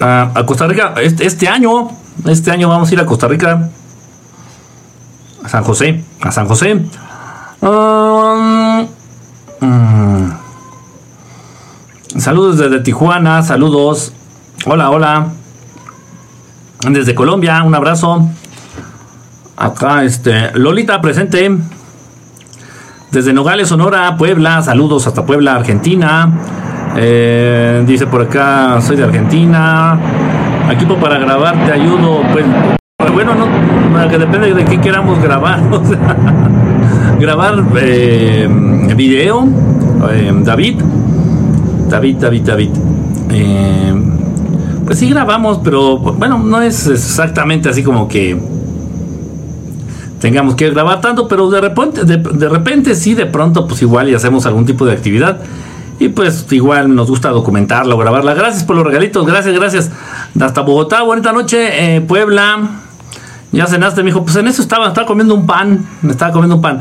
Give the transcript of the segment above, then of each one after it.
a, Costa Rica este, este, año. Este año vamos a ir a Costa Rica. A San José. A San José. Um, mm. saludos desde Tijuana. Saludos. Hola, hola. Desde Colombia. Un abrazo. Acá, este. Lolita presente. Desde Nogales, Sonora, Puebla. Saludos hasta Puebla, Argentina. Eh, dice por acá, soy de Argentina. Equipo para grabar, te ayudo. Pues, bueno, no, que depende de qué queramos grabar. grabar eh, video. Eh, David. David, David, David. pues sí grabamos, pero bueno, no es exactamente así como que tengamos que grabar tanto, pero de repente, de, de repente sí, de pronto, pues igual y hacemos algún tipo de actividad. Y pues igual nos gusta documentarla o grabarla. Gracias por los regalitos, gracias, gracias. Hasta Bogotá, bonita noche, eh, Puebla. Ya cenaste, me dijo, pues en eso estaba, estaba comiendo un pan, me estaba comiendo un pan.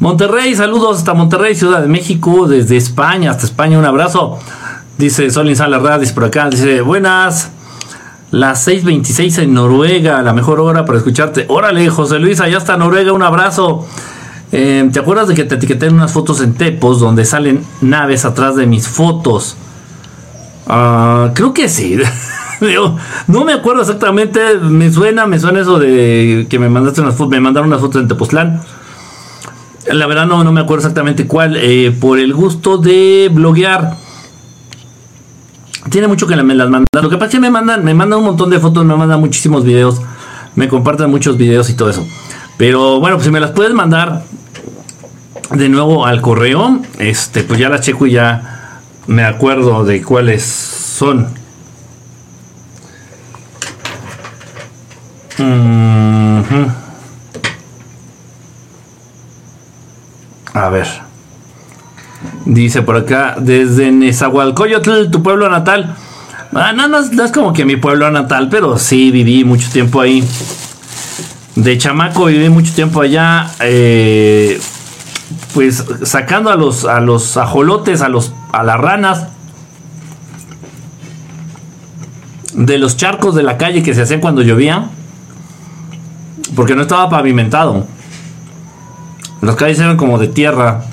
Monterrey, saludos hasta Monterrey, Ciudad de México, desde España, hasta España, un abrazo. Dice Solin Salas por acá, dice, buenas. Las 6.26 en Noruega, la mejor hora para escucharte. Órale, José Luis, allá está Noruega, un abrazo. Eh, ¿Te acuerdas de que te etiqueté en unas fotos en Tepos donde salen naves atrás de mis fotos? Ah, creo que sí. no me acuerdo exactamente. Me suena, me suena eso de que me mandaste unas fotos, me mandaron unas fotos en Tepoztlán. La verdad no, no me acuerdo exactamente cuál. Eh, por el gusto de bloguear. Tiene mucho que me las mandan. Lo que pasa es que me mandan, me mandan un montón de fotos, me mandan muchísimos videos. Me comparten muchos videos y todo eso. Pero bueno, pues si me las puedes mandar de nuevo al correo, este, pues ya las checo y ya me acuerdo de cuáles son. A ver. Dice por acá, desde Nezahualcóyotl, tu pueblo natal. Ah, no, no, no es como que mi pueblo natal, pero sí viví mucho tiempo ahí de chamaco viví mucho tiempo allá, eh, pues sacando a los, a los ajolotes, a, los, a las ranas de los charcos de la calle que se hacían cuando llovía, porque no estaba pavimentado. Las calles eran como de tierra.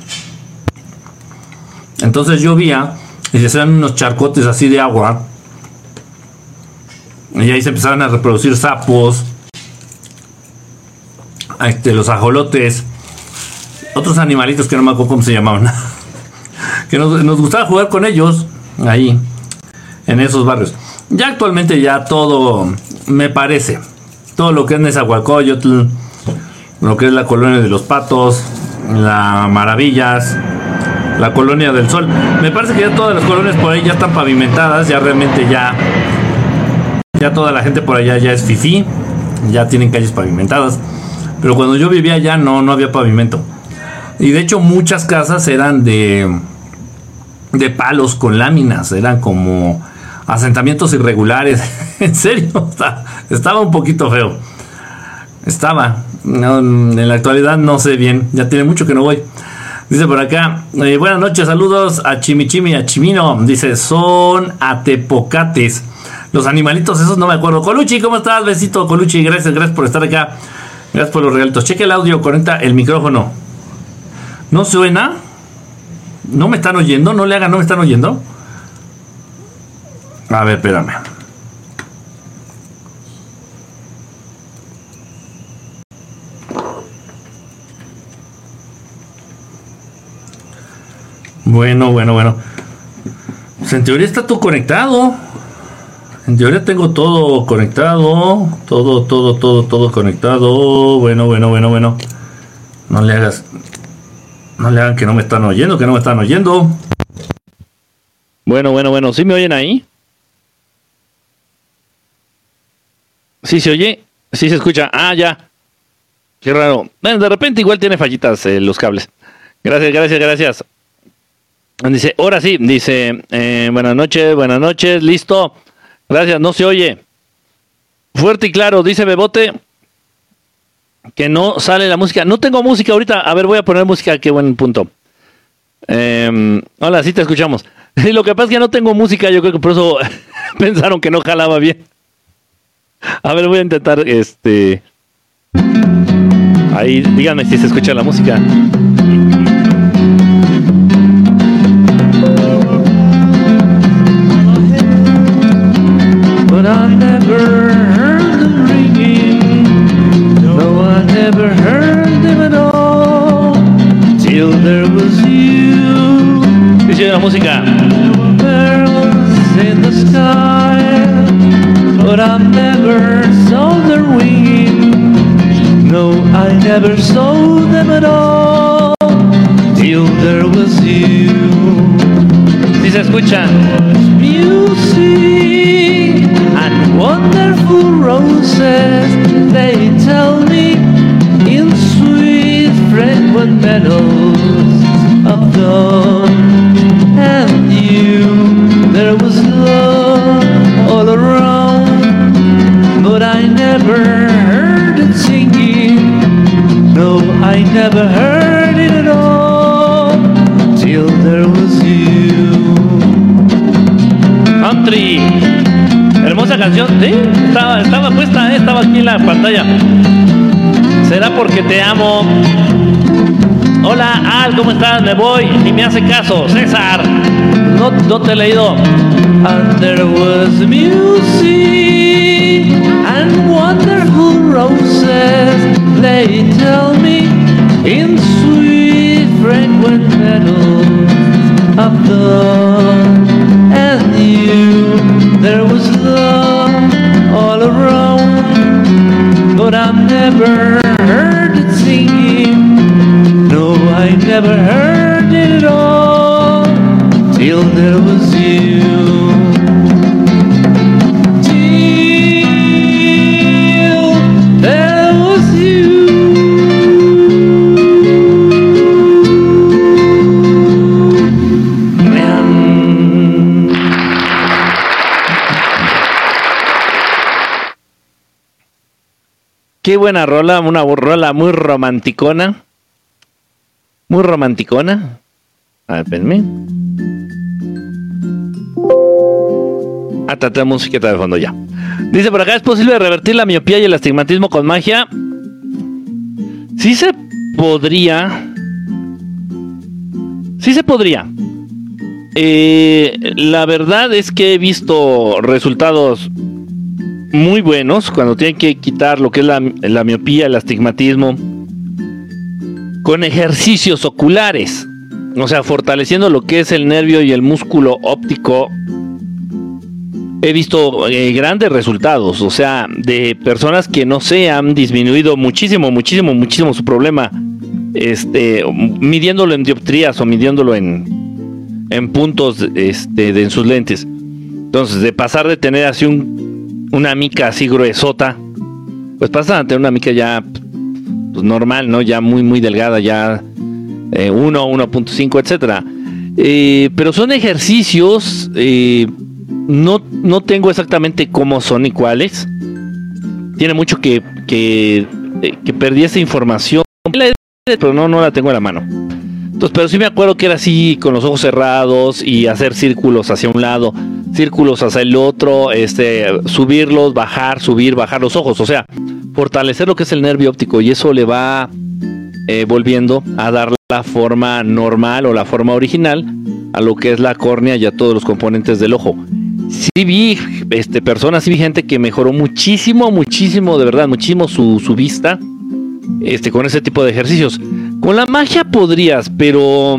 Entonces llovía y se hacían unos charcotes así de agua. Y ahí se empezaban a reproducir sapos este, los ajolotes, otros animalitos que no me acuerdo cómo se llamaban, que nos, gustaba jugar con ellos ahí, en esos barrios. Ya actualmente ya todo, me parece, todo lo que es Nezahualcóyotl, lo que es la colonia de los patos, la Maravillas, la colonia del Sol. Me parece que ya todas las colonias por ahí ya están pavimentadas, ya realmente ya, ya toda la gente por allá ya es fifi, ya tienen calles pavimentadas. Pero cuando yo vivía allá no, no había pavimento. Y de hecho muchas casas eran de, de palos con láminas, eran como asentamientos irregulares. en serio, estaba un poquito feo. Estaba. en la actualidad no sé bien, ya tiene mucho que no voy. Dice por acá, eh, buenas noches, saludos a Chimichimi a Chimino. Dice, son atepocates. Los animalitos esos no me acuerdo. Coluchi, ¿cómo estás? Besito, Coluchi, gracias, gracias por estar acá. Gracias por los regalitos. Cheque el audio, conecta el micrófono. ¿No suena? ¿No me están oyendo? ¿No le hagan? ¿No me están oyendo? A ver, espérame. Bueno, bueno, bueno. Pues en teoría está todo conectado. En teoría tengo todo conectado. Todo, todo, todo, todo conectado. Bueno, bueno, bueno, bueno. No le hagas. No le hagan que no me están oyendo, que no me están oyendo. Bueno, bueno, bueno. ¿Sí me oyen ahí? ¿Sí se oye? ¿Sí se escucha? Ah, ya. Qué raro. Bueno, de repente igual tiene fallitas eh, los cables. Gracias, gracias, gracias. Dice, ahora sí, dice, eh, buenas noches, buenas noches, listo. Gracias, no se oye. Fuerte y claro, dice Bebote que no sale la música. No tengo música ahorita. A ver, voy a poner música, qué buen punto. Em, hola, sí te escuchamos. lo que pasa es que no tengo música, yo creo que por eso, pensaron que no jalaba bien. A ver, voy a intentar este. Ahí, díganme si se escucha la música. Never heard them at all. Till there was you. Dice la música. Pearls in the sky. But I never saw them ringing. No, I never saw them at all. Till there was you. Si se escucha. Music and wonderful roses, they tell meadows of dawn. And you, there was love all around, but I never heard it singing. No, I never heard it at all till there was you. Country. Hermosa canción, sí, estaba, estaba puesta, eh, estaba aquí en la pantalla. Será porque te amo. Hola, Al, ¿cómo estás? Me voy, ni me hace caso. César, no, no te he leído. And there was music and wonderful roses. They tell me in sweet fragrant meadows of dawn. And you, there was love all around, but I've never heard it singing. No, I never heard it at all till there was you. Qué buena rola, una rola muy romanticona. Muy romanticona. A ver, espérenme. Ah, traté musiqueta de fondo ya. Dice por acá, ¿es posible revertir la miopía y el astigmatismo con magia? Sí se podría. Sí se podría. Eh, la verdad es que he visto resultados muy buenos cuando tienen que quitar lo que es la miopía, el astigmatismo, con ejercicios oculares. O sea, fortaleciendo lo que es el nervio y el músculo óptico. He visto eh, grandes resultados, o sea, de personas que no se han disminuido muchísimo, muchísimo, muchísimo su problema, este, midiéndolo en dioptrías o midiéndolo en, en puntos este, de, en sus lentes. Entonces, de pasar de tener así un, una mica así gruesota, pues pasan a tener una mica ya pues, normal, ¿no? Ya muy, muy delgada, ya eh, 1, 1.5, etcétera. Eh, pero son ejercicios, eh, no, no tengo exactamente cómo son y cuáles. Tiene mucho que, que, eh, perdí esa información, pero no, no la tengo en la mano. Entonces, pero sí me acuerdo que era así, con los ojos cerrados y hacer círculos hacia un lado, círculos hacia el otro, este, subirlos, bajar, subir, bajar los ojos. O sea, fortalecer lo que es el nervio óptico y eso le va eh, volviendo a dar la forma normal o la forma original a lo que es la córnea y a todos los componentes del ojo. Sí vi este, personas, sí vi gente que mejoró muchísimo, muchísimo, de verdad, muchísimo su, su vista este, con ese tipo de ejercicios. Con la magia podrías, pero...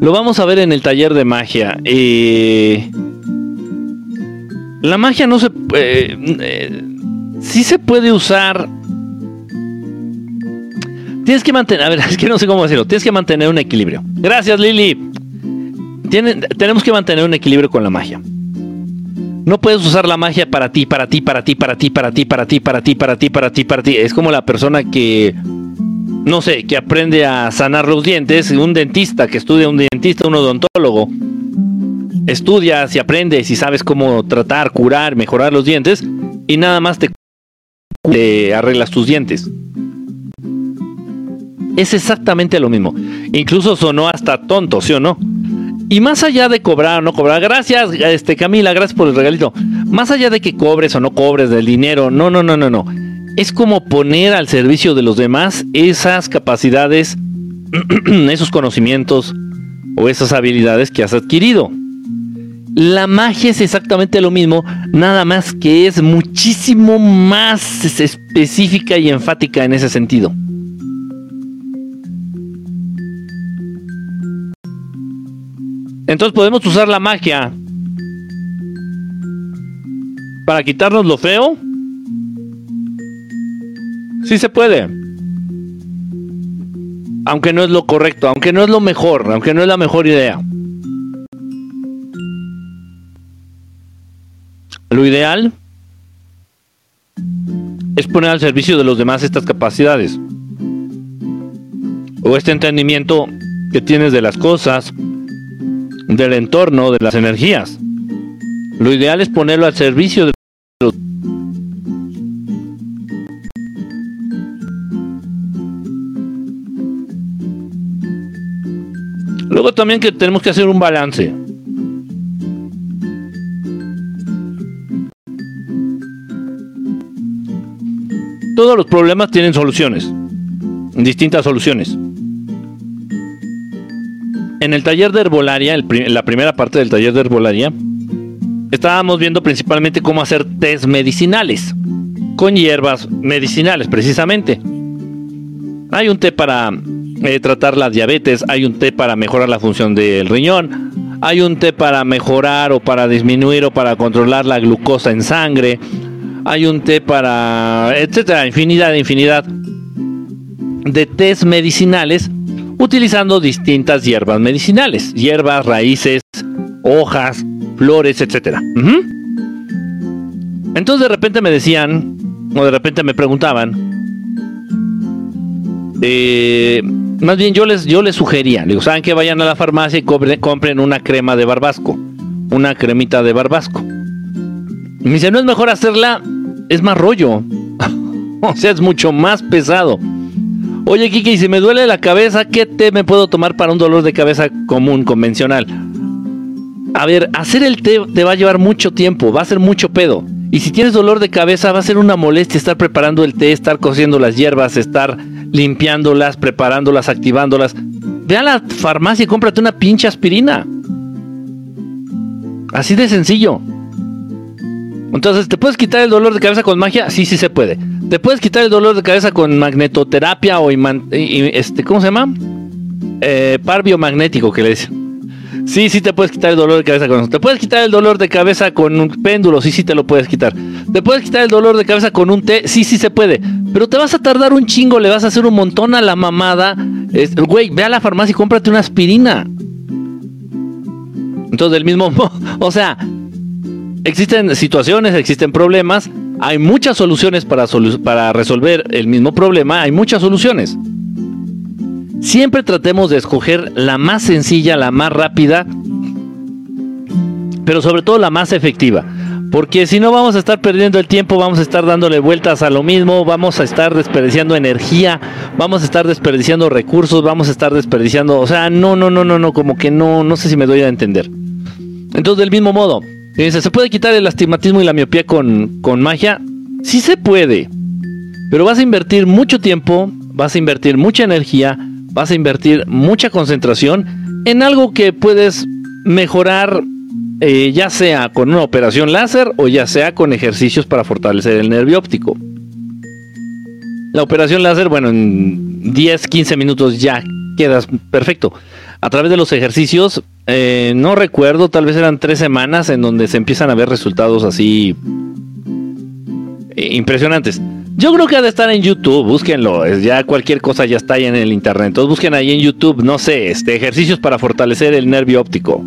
Lo vamos a ver en el taller de magia. Eh, la magia no se... Eh, eh, sí se puede usar... Tienes que mantener... A ver, es que no sé cómo decirlo. Tienes que mantener un equilibrio. Gracias, Lili. Tenemos que mantener un equilibrio con la magia. No puedes usar la magia para ti, para ti, para ti, para ti, para ti, para ti, para ti, para ti, para ti, para ti. Es como la persona que, no sé, que aprende a sanar los dientes, un dentista que estudia, un dentista, un odontólogo. Estudias y aprendes y sabes cómo tratar, curar, mejorar los dientes y nada más te, arreglas tus dientes. Es exactamente lo mismo. Incluso sonó hasta tonto, ¿sí o no? Y más allá de cobrar o no cobrar, gracias, este Camila, gracias por el regalito. Más allá de que cobres o no cobres del dinero, no, no, no, no, no. Es como poner al servicio de los demás esas capacidades, esos conocimientos o esas habilidades que has adquirido. La magia es exactamente lo mismo, nada más que es muchísimo más específica y enfática en ese sentido. Entonces podemos usar la magia para quitarnos lo feo. Sí se puede. Aunque no es lo correcto, aunque no es lo mejor, aunque no es la mejor idea. Lo ideal es poner al servicio de los demás estas capacidades. O este entendimiento que tienes de las cosas, del entorno, de las energías. Lo ideal es ponerlo al servicio de los Luego también que tenemos que hacer un balance. Todos los problemas tienen soluciones, distintas soluciones. En el taller de herbolaria, en la primera parte del taller de herbolaria, estábamos viendo principalmente cómo hacer test medicinales, con hierbas medicinales precisamente. Hay un té para eh, tratar la diabetes, hay un té para mejorar la función del riñón, hay un té para mejorar o para disminuir o para controlar la glucosa en sangre, hay un té para, etcétera, infinidad, infinidad de test medicinales utilizando distintas hierbas medicinales, hierbas, raíces, hojas, flores, etcétera. Entonces de repente me decían, o de repente me preguntaban, eh, más bien yo les, yo les sugería, digo, ¿saben que vayan a la farmacia y compren una crema de barbasco? Una cremita de barbasco. Me dice, ¿no es mejor hacerla? Es más rollo. o sea, es mucho más pesado. Oye, Kiki, si me duele la cabeza, ¿qué té me puedo tomar para un dolor de cabeza común, convencional? A ver, hacer el té te va a llevar mucho tiempo, va a ser mucho pedo. Y si tienes dolor de cabeza, va a ser una molestia estar preparando el té, estar cociendo las hierbas, estar limpiándolas, preparándolas, activándolas. Ve a la farmacia y cómprate una pinche aspirina. Así de sencillo. Entonces, ¿te puedes quitar el dolor de cabeza con magia? Sí, sí se puede. ¿Te puedes quitar el dolor de cabeza con magnetoterapia o este, ¿cómo se llama? Eh, par biomagnético que le dicen. Sí, sí te puedes quitar el dolor de cabeza con eso. Te puedes quitar el dolor de cabeza con un péndulo, sí, sí te lo puedes quitar. Te puedes quitar el dolor de cabeza con un té, sí, sí se puede. Pero te vas a tardar un chingo, le vas a hacer un montón a la mamada. güey, ve a la farmacia y cómprate una aspirina. Entonces, del mismo modo, o sea, existen situaciones, existen problemas, hay muchas soluciones para, para resolver el mismo problema, hay muchas soluciones. Siempre tratemos de escoger la más sencilla, la más rápida, pero sobre todo la más efectiva. Porque si no vamos a estar perdiendo el tiempo, vamos a estar dándole vueltas a lo mismo, vamos a estar desperdiciando energía, vamos a estar desperdiciando recursos, vamos a estar desperdiciando, o sea, no, no, no, no, no, como que no, no sé si me doy a entender. Entonces, del mismo modo, dice, ¿se puede quitar el astigmatismo y la miopía con, con magia? Sí se puede. Pero vas a invertir mucho tiempo, vas a invertir mucha energía, vas a invertir mucha concentración en algo que puedes mejorar eh, ya sea con una operación láser o ya sea con ejercicios para fortalecer el nervio óptico. La operación láser, bueno, en 10, 15 minutos ya quedas perfecto a través de los ejercicios, eh, no recuerdo, tal vez eran tres semanas en donde se empiezan a ver resultados así eh, impresionantes. Yo creo que ha de estar en YouTube, búsquenlo, ya cualquier cosa ya está ahí en el internet. Entonces busquen ahí en YouTube, no sé, este, ejercicios para fortalecer el nervio óptico.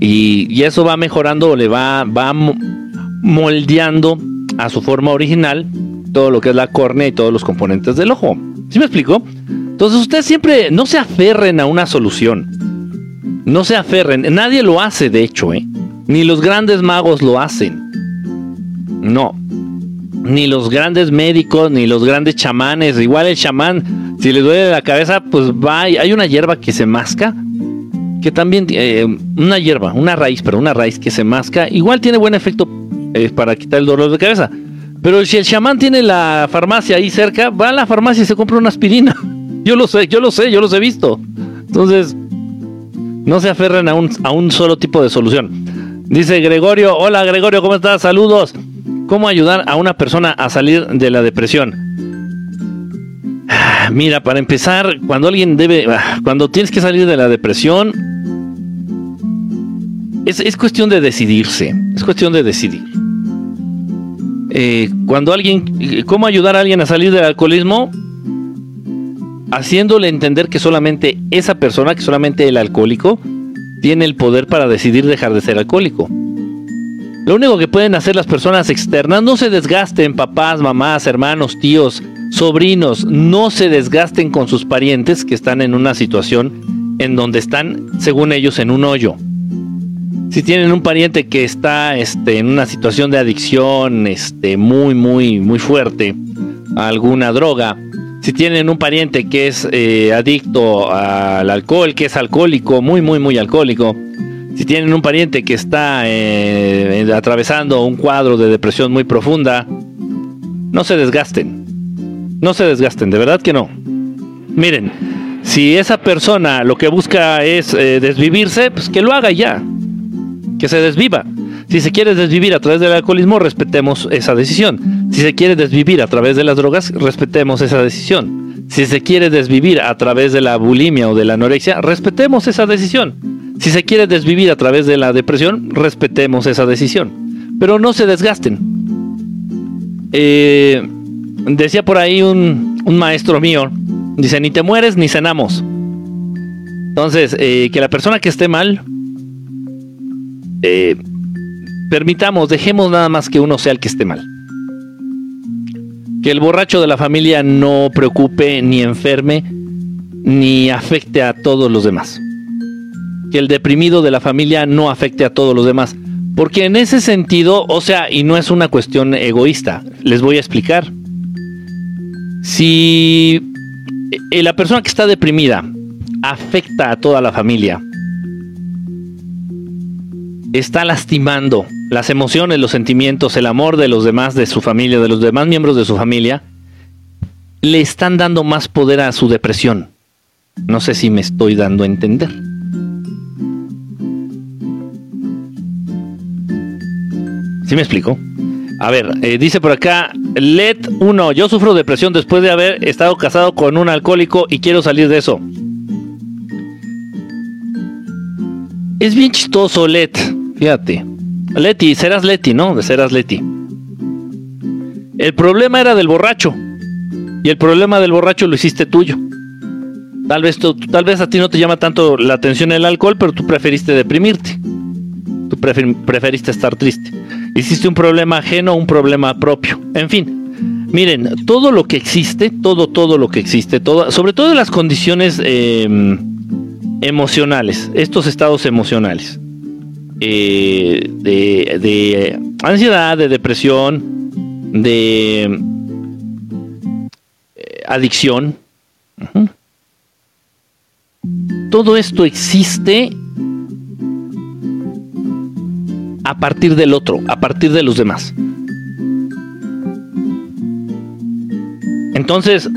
Y, eso va mejorando, le va, va moldeando a su forma original todo lo que es la córnea y todos los componentes del ojo. ¿Sí me explico? Entonces ustedes siempre no se aferren a una solución. No se aferren. Nadie lo hace, de hecho, ¿eh? Ni los grandes magos lo hacen. No. Ni los grandes médicos, ni los grandes chamanes. Igual el chamán, si le duele la cabeza, pues va. Hay una hierba que se masca que también eh, una hierba, una raíz, pero una raíz que se masca, igual tiene buen efecto eh, para quitar el dolor de cabeza. Pero si el chamán tiene la farmacia ahí cerca, va a la farmacia y se compra una aspirina. Yo lo sé, yo lo sé, yo los he visto. Entonces, no se aferren a un, a un solo tipo de solución. Dice Gregorio, hola Gregorio, ¿cómo estás? Saludos. ¿Cómo ayudar a una persona a salir de la depresión? Mira, para empezar, cuando alguien debe, cuando tienes que salir de la depresión, es, cuestión de decidirse, es cuestión de decidir. Eh, cuando alguien, ¿cómo ayudar a alguien a salir del alcoholismo? Haciéndole entender que solamente esa persona, que solamente el alcohólico, tiene el poder para decidir dejar de ser alcohólico. Lo único que pueden hacer las personas externas, no se desgasten, papás, mamás, hermanos, tíos, sobrinos, no se desgasten con sus parientes que están en una situación en donde están, según ellos, en un hoyo. Si tienen un pariente que está este, en una situación de adicción este, muy, muy, muy fuerte a alguna droga, si tienen un pariente que es eh, adicto al alcohol, que es alcohólico, muy, muy, muy alcohólico, si tienen un pariente que está eh, atravesando un cuadro de depresión muy profunda, no se desgasten. No se desgasten, de verdad que no. Miren, si esa persona lo que busca es eh, desvivirse, pues que lo haga ya. Que se desviva. Si se quiere desvivir a través del alcoholismo, respetemos esa decisión. Si se quiere desvivir a través de las drogas, respetemos esa decisión. Si se quiere desvivir a través de la bulimia o de la anorexia, respetemos esa decisión. Si se quiere desvivir a través de la depresión, respetemos esa decisión. Pero no se desgasten. Eh, decía por ahí un, maestro mío, dice, ni te mueres ni cenamos. Entonces, eh, que la persona que esté mal, eh, permitamos, dejemos nada más que uno sea el que esté mal. Que el borracho de la familia no preocupe, ni enferme, ni afecte a todos los demás que el deprimido de la familia no afecte a todos los demás. Porque en ese sentido, o sea, y no es una cuestión egoísta, les voy a explicar. Si eh, la persona que está deprimida afecta a toda la familia, está lastimando las emociones, los sentimientos, el amor de los demás, de su familia, de los demás miembros de su familia, le están dando más poder a su depresión. No sé si me estoy dando a entender. ¿Sí me explico? A ver, eh, dice por acá, LED 1, yo sufro depresión después de haber estado casado con un alcohólico y quiero salir de eso. Es bien chistoso, LED, fíjate. Leti, serás Leti, ¿no? De serás Leti. El problema era del borracho. Y el problema del borracho lo hiciste tuyo. Tal vez, tal vez a ti no te llama tanto la atención el alcohol, pero tú preferiste deprimirte. Tú preferiste estar triste. Hiciste un problema ajeno, un problema propio. En fin, miren, todo lo que existe, todo, todo lo que existe, sobre todo las condiciones em, emocionales, estos estados emocionales, eh, de, ansiedad, de depresión, de eh, adicción. Todo esto existe a partir del otro, a partir de los demás. Entonces,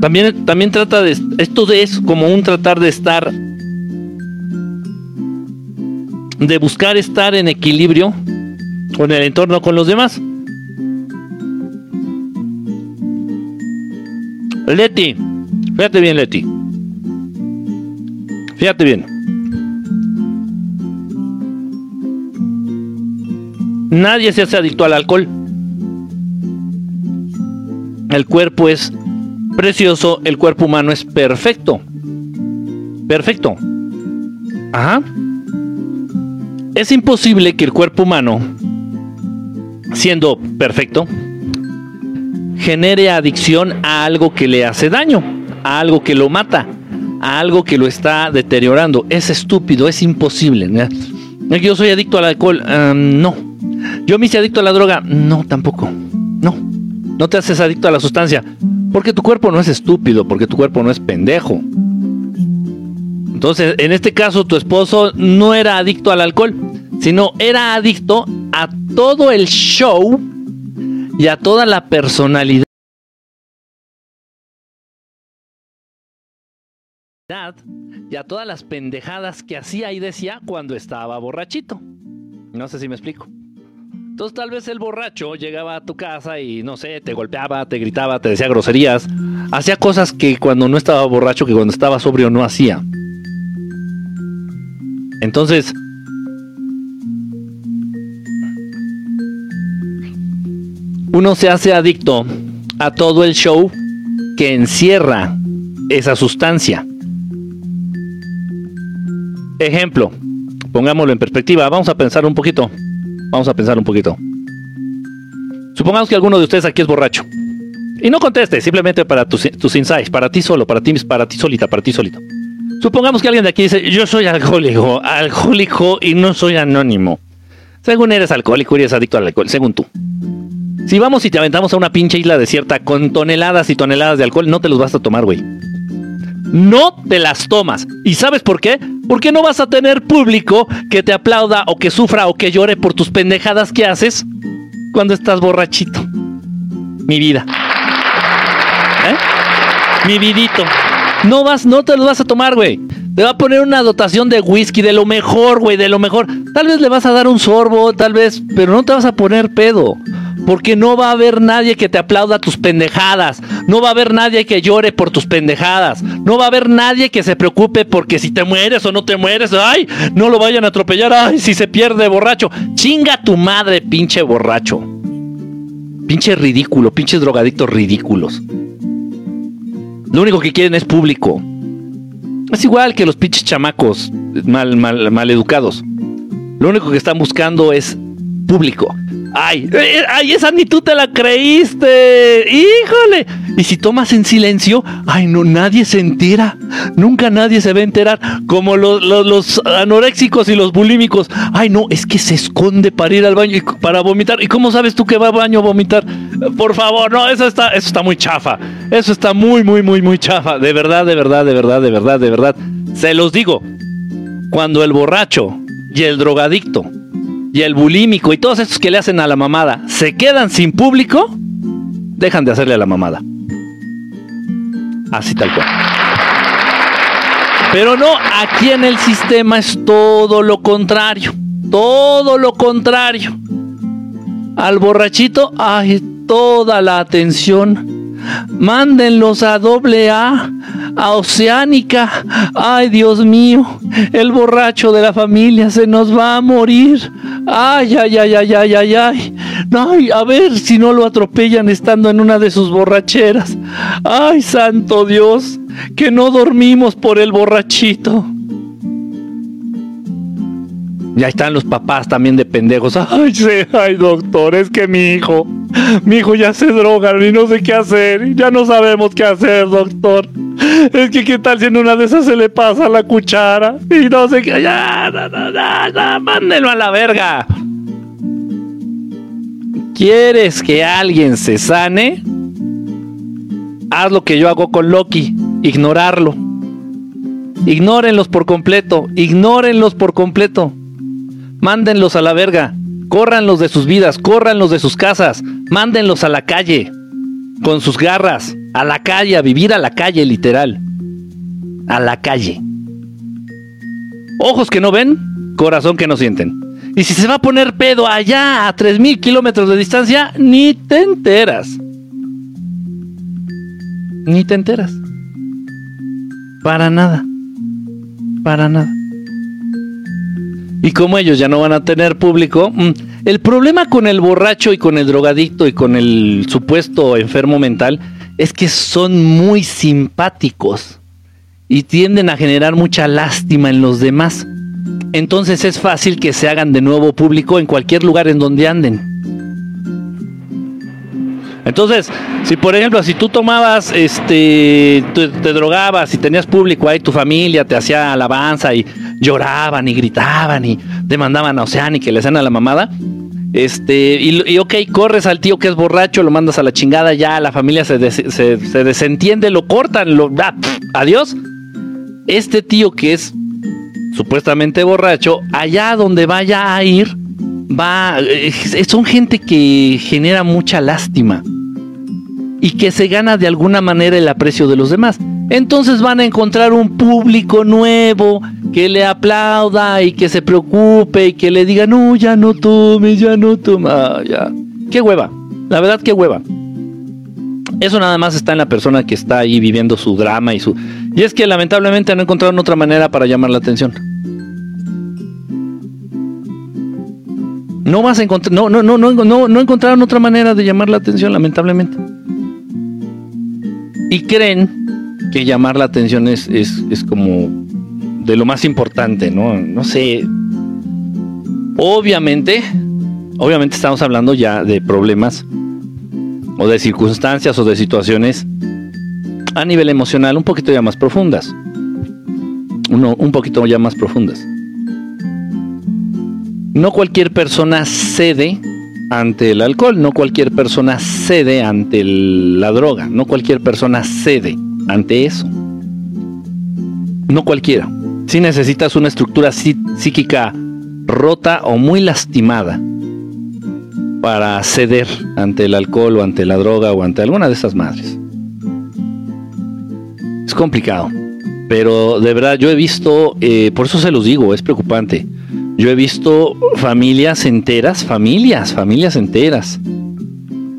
también, también trata de, esto es como un tratar de estar, de buscar estar en equilibrio con el entorno, con los demás. Leti, fíjate bien Leti. Fíjate bien. Nadie se hace adicto al alcohol. El cuerpo es precioso, el cuerpo humano es perfecto. Perfecto. Ajá. Es imposible que el cuerpo humano, siendo perfecto, genere adicción a algo que le hace daño, a algo que lo mata a algo que lo está deteriorando. Es estúpido, es imposible. Yo soy adicto al alcohol. no. Yo me hice adicto a la droga. No, tampoco. No. No te haces adicto a la sustancia. Porque tu cuerpo no es estúpido, porque tu cuerpo no es pendejo. Entonces, en este caso, tu esposo no era adicto al alcohol, sino era adicto a todo el show y a toda la personalidad y a todas las pendejadas que hacía y decía cuando estaba borrachito. No sé si me explico. Entonces tal vez el borracho llegaba a tu casa y no sé, te golpeaba, te gritaba, te decía groserías, hacía cosas que cuando no estaba borracho, que cuando estaba sobrio no hacía. Entonces, uno se hace adicto a todo el show que encierra esa sustancia. Ejemplo, pongámoslo en perspectiva, vamos a pensar un poquito. Vamos a pensar un poquito. Supongamos que alguno de ustedes aquí es borracho. Y no conteste, simplemente para tus, tus insights, para ti solo, para ti, para ti solita, para ti solito. Supongamos que alguien de aquí dice, yo soy alcohólico, alcohólico y no soy anónimo. Según eres alcohólico eres adicto al alcohol, según tú. Si vamos y te aventamos a una pinche isla desierta con toneladas y toneladas de alcohol, no te los vas a tomar, güey no te las tomas. ¿Y sabes por qué? Porque no vas a tener público que te aplauda o que sufra o que llore por tus pendejadas que haces cuando estás borrachito. Mi vida. ¿Eh? Mi vidito. No vas, no te lo vas a tomar, güey. Te va a poner una dotación de whisky de lo mejor, güey, de lo mejor. Tal vez le vas a dar un sorbo, tal vez, pero no te vas a poner pedo. Porque no va a haber nadie que te aplauda tus pendejadas. No va a haber nadie que llore por tus pendejadas. No va a haber nadie que se preocupe porque si te mueres o no te mueres. Ay, no lo vayan a atropellar. Ay, si se pierde borracho. Chinga tu madre, pinche borracho. Pinche ridículo, pinches drogadictos ridículos. Lo único que quieren es público. Es igual que los pinches chamacos mal, mal, mal educados. Lo único que están buscando es público. Ay, eh, ay, esa ni tú te la creíste. Híjole. Y si tomas en silencio, ay, no, nadie se entera. Nunca nadie se va a enterar. Como los, los, anoréxicos y los bulímicos. Ay, no, es que se esconde para ir al baño y para vomitar. ¿Y cómo sabes tú que va al baño a vomitar? Por favor, no, eso está, eso está muy chafa. Eso está muy, muy, muy, muy chafa. De verdad, de verdad, de verdad, de verdad, de verdad. Se los digo. Cuando el borracho y el drogadicto y el bulímico y todos estos que le hacen a la mamada se quedan sin público, dejan de hacerle a la mamada. Así tal cual. Pero no, aquí en el sistema es todo lo contrario. Todo lo contrario. Al borrachito, hay toda la atención Mándenlos a doble A, a Oceánica. Ay, Dios mío, el borracho de la familia se nos va a morir. Ay, ay, ay, ay, ay, ay, ay. Ay, a ver si no lo atropellan estando en una de sus borracheras. Ay, santo Dios, que no dormimos por el borrachito. Ya están los papás también de pendejos. Ay, ay, doctor, es que mi hijo, mi hijo ya se droga y no sé qué hacer. Ya no sabemos qué hacer, doctor. Es que qué tal si en una de esas se le pasa la cuchara y no sé qué. Ya, ya, ya, mándenlo a la verga. ¿Quieres que alguien se sane? Haz lo que yo hago con Loki, ignorarlo. Ignórenlos por completo, ignórenlos por completo. Mándenlos a la verga. Córranlos de sus vidas, córranlos de sus casas. Mándenlos a la calle. Con sus garras. A la calle, a vivir a la calle, literal. A la calle. Ojos que no ven, corazón que no sienten. Y si se va a poner pedo allá a 3.000 kilómetros de distancia, ni te enteras. Ni te enteras. Para nada. Para nada. Y como ellos ya no van a tener público, mm, el problema con el borracho y con el drogadicto y con el supuesto enfermo mental es que son muy simpáticos y tienden a generar mucha lástima en los demás. Entonces es fácil que se hagan de nuevo público en cualquier lugar en donde anden. Entonces, si por ejemplo, si tú tomabas, este, te, drogabas y tenías público ahí, tu familia te hacía alabanza y lloraban y gritaban y demandaban a Ocean y que le hacían a la mamada, Este, y, ok, corres al tío que es borracho, lo mandas a la chingada, ya la familia se, desentiende, lo cortan, lo, ah, adiós. Este tío que es supuestamente borracho, allá donde vaya a ir, va, son gente que genera mucha lástima y que se gana de alguna manera el aprecio de los demás. Entonces van a encontrar un público nuevo que le aplauda y que se preocupe y que le diga, no, ya no tome, ya no toma, ya. Qué hueva, la verdad, qué hueva. Eso nada más está en la persona que está ahí viviendo su drama y su... Y es que lamentablemente no encontraron otra manera para llamar la atención. No vas a encontrar, no, no, no, no, no, no encontraron otra manera de llamar la atención, lamentablemente. Y creen que llamar la atención es, es, es como de lo más importante, ¿no? No sé. Obviamente, obviamente estamos hablando ya de problemas o de circunstancias o de situaciones a nivel emocional un poquito ya más profundas. Uno, un poquito ya más profundas. No cualquier persona cede ante el alcohol, no cualquier persona cede ante la droga, no cualquier persona cede ante eso. No cualquiera. Si necesitas una estructura psíquica rota o muy lastimada para ceder ante el alcohol o ante la droga o ante alguna de esas madres. Es complicado, pero de verdad yo he visto, eh, por eso se los digo, es preocupante yo he visto familias enteras, familias, familias enteras,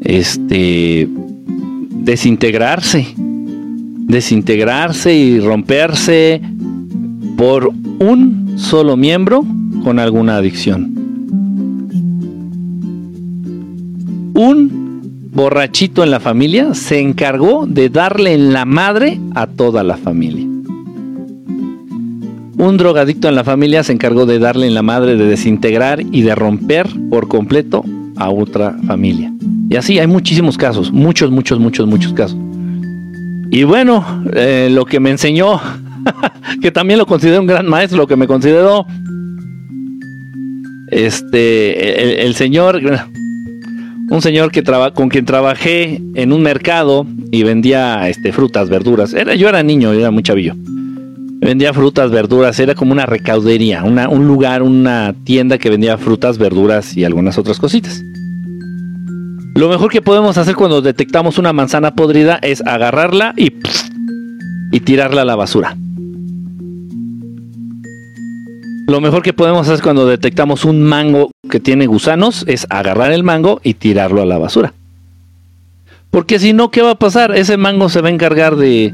este, desintegrarse, desintegrarse y romperse por un solo miembro con alguna adicción. Un borrachito en la familia se encargó de darle en la madre a toda la familia. Un drogadicto en la familia se encargó de darle en la madre, de desintegrar y de romper por completo a otra familia. Y así hay muchísimos casos, muchos, muchos, muchos, muchos casos. Y bueno, eh, lo que me enseñó, que también lo considero un gran maestro, que me consideró este el, señor un señor que con quien trabajé en un mercado y vendía este frutas, verduras. Era, yo era niño, era muy chavillo. Vendía frutas, verduras, era como una recaudería, un lugar, una tienda que vendía frutas, verduras y algunas otras cositas. Lo mejor que podemos hacer cuando detectamos una manzana podrida es agarrarla y, y tirarla a la basura. Lo mejor que podemos hacer cuando detectamos un mango que tiene gusanos es agarrar el mango y tirarlo a la basura. Porque si no, ¿qué va a pasar? Ese mango se va a encargar de,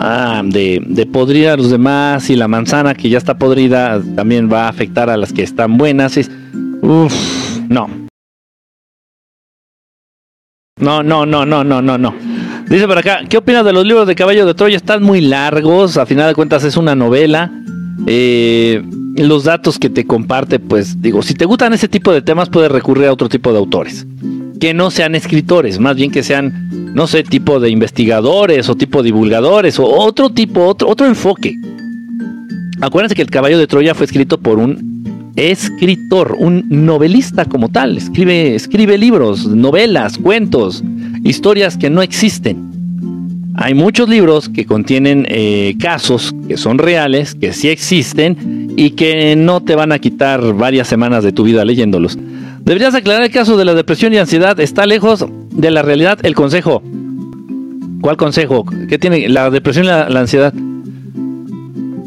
ah, de, de podrir a los demás y la manzana que ya está podrida también va a afectar a las que están buenas. Uf, no. No, no, no, no, no, no, no. Dice por acá, ¿qué opinas de los libros de Caballo de Troya? Están muy largos, a final de cuentas es una novela. Eh, los datos que te comparte, pues digo, si te gustan ese tipo de temas, puedes recurrir a otro tipo de autores. Que no sean escritores, más bien que sean no sé, tipo de investigadores o tipo divulgadores o otro tipo, otro, otro enfoque. Acuérdense que el caballo de Troya fue escrito por un escritor, un novelista como tal. Escribe, escribe libros, novelas, cuentos, historias que no existen. Hay muchos libros que contienen eh, casos que son reales, que sí existen y que no te van a quitar varias semanas de tu vida leyéndolos. Deberías aclarar el caso de la depresión y ansiedad. Está lejos de la realidad el consejo. ¿Cuál consejo? ¿Qué tiene la depresión y la, ansiedad?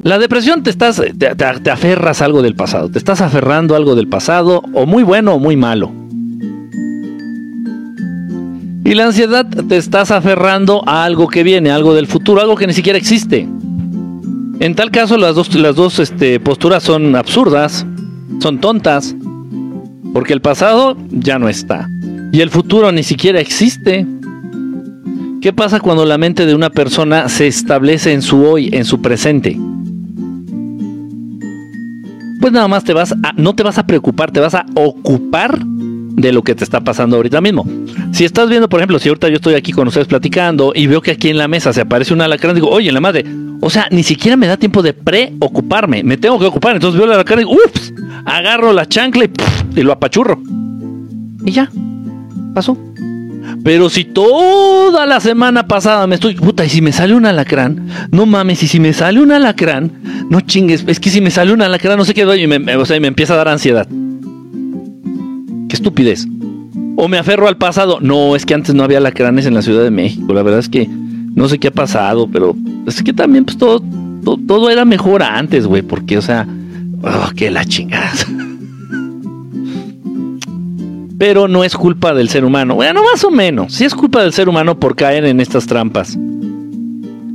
La depresión te estás, te, aferras a algo del pasado, te estás aferrando a algo del pasado, o muy bueno o muy malo. Y la ansiedad te estás aferrando a algo que viene, algo del futuro, algo que ni siquiera existe. En tal caso, las dos, las dos este, posturas son absurdas, son tontas, porque el pasado ya no está. Y el futuro ni siquiera existe. ¿Qué pasa cuando la mente de una persona se establece en su hoy, en su presente? Pues nada más te vas a, no te vas a preocupar, te vas a ocupar de lo que te está pasando ahorita mismo. Si estás viendo, por ejemplo, si ahorita yo estoy aquí con ustedes platicando y veo que aquí en la mesa se aparece un alacrán, digo, oye, la madre, o sea, ni siquiera me da tiempo de preocuparme, me tengo que ocupar, entonces veo el alacrán y digo, ups, agarro la chancla y, y lo apachurro. Y ya, pasó. Pero si toda la semana pasada me estoy, puta, y si me sale un alacrán, no mames, y si me sale un alacrán, no chingues, es que si me sale un alacrán, no sé qué doy, y o sea, y me empieza a dar ansiedad. Estupidez. O me aferro al pasado. No, es que antes no había alacranes en la Ciudad de México. La verdad es que no sé qué ha pasado, pero es que también pues todo, todo, era mejor antes, güey, porque, o sea, oh, que la chingada. Pero no es culpa del ser humano. Bueno, más o menos. Sí es culpa del ser humano por caer en estas trampas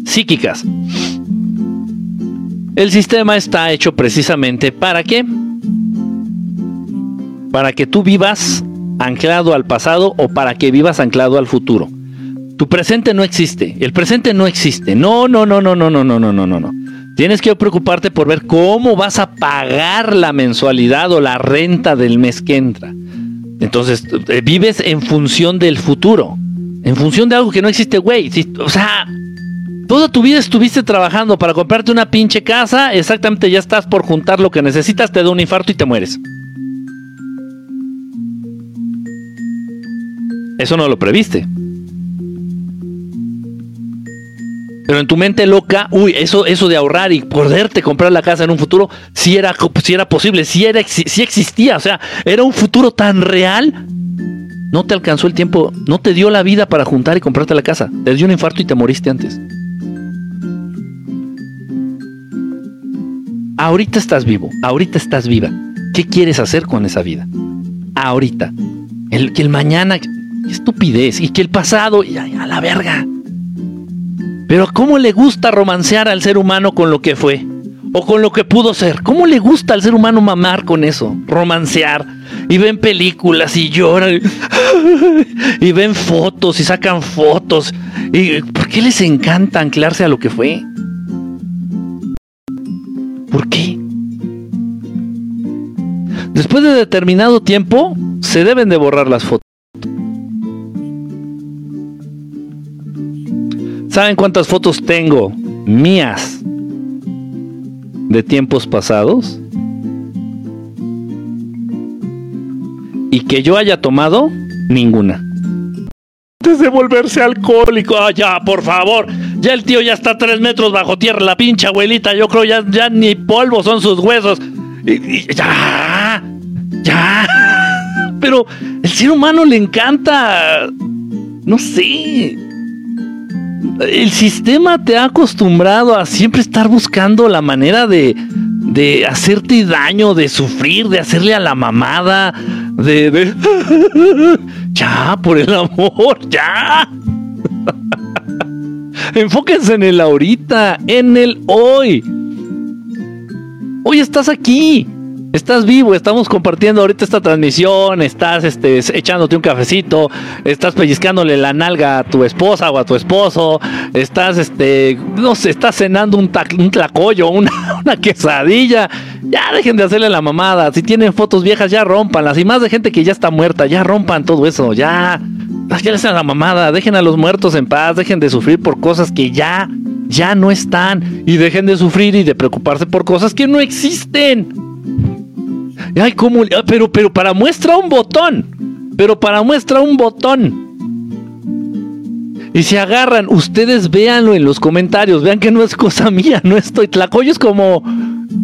psíquicas. El sistema está hecho precisamente para qué? Para que tú vivas anclado al pasado o para que vivas anclado al futuro. Tu presente no existe. El presente no existe. No, no, no, no, no, no, no, no, no, no. Tienes que preocuparte por ver cómo vas a pagar la mensualidad o la renta del mes que entra. Entonces, eh, vives en función del futuro. En función de algo que no existe, güey. o sea, toda tu vida estuviste trabajando para comprarte una pinche casa. Exactamente, ya estás por juntar lo que necesitas, te da un infarto y te mueres. Eso no lo previste. Pero en tu mente loca, uy, eso, eso de ahorrar y poderte comprar la casa en un futuro, si era, si era posible, si, era, si existía, o sea, era un futuro tan real. No te alcanzó el tiempo, no te dio la vida para juntar y comprarte la casa. Te dio un infarto y te moriste antes. Ahorita estás vivo, ahorita estás viva. ¿Qué quieres hacer con esa vida? Ahorita. El, que el mañana, estupidez. Y que el pasado, a la verga. Pero ¿cómo le gusta romancear al ser humano con lo que fue? O con lo que pudo ser. ¿Cómo le gusta al ser humano mamar con eso? Romancear. Y ven películas y lloran. Y ven fotos y sacan fotos. ¿Y por qué les encanta anclarse a lo que fue? ¿Por qué? Después de determinado tiempo, se deben de borrar las fotos. ¿Saben cuántas fotos tengo mías de tiempos pasados? Y que yo haya tomado ninguna. Antes de volverse alcohólico, ah, ya, por favor. Ya el tío ya está tres metros bajo tierra, la pinche abuelita. Yo creo ya, ya ni polvo son sus huesos. ya, ya. Pero el ser humano le encanta. No sé el sistema te ha acostumbrado a siempre estar buscando la manera de, de hacerte daño, de sufrir, de hacerle a la mamada, de, de... ya, por el amor, ya. Enfóquense en el ahorita, en el hoy. Hoy estás aquí. Estás vivo, estamos compartiendo ahorita esta transmisión, estás este, echándote un cafecito, estás pellizcándole la nalga a tu esposa o a tu esposo, estás, este, no sé, estás cenando un, un tlacoyo, una, una, quesadilla. Ya dejen de hacerle la mamada. Si tienen fotos viejas, ya rompanlas. Y más de gente que ya está muerta, ya rompan todo eso, ya. Ya les hacen la mamada, dejen a los muertos en paz, dejen de sufrir por cosas que ya, ya no están. Y dejen de sufrir y de preocuparse por cosas que no existen. Ay, ¿cómo? Ah, pero, pero para muestra un botón. Pero para muestra un botón. Y se agarran, ustedes véanlo en los comentarios, vean que no es cosa mía, no estoy. Tlacoyo es como.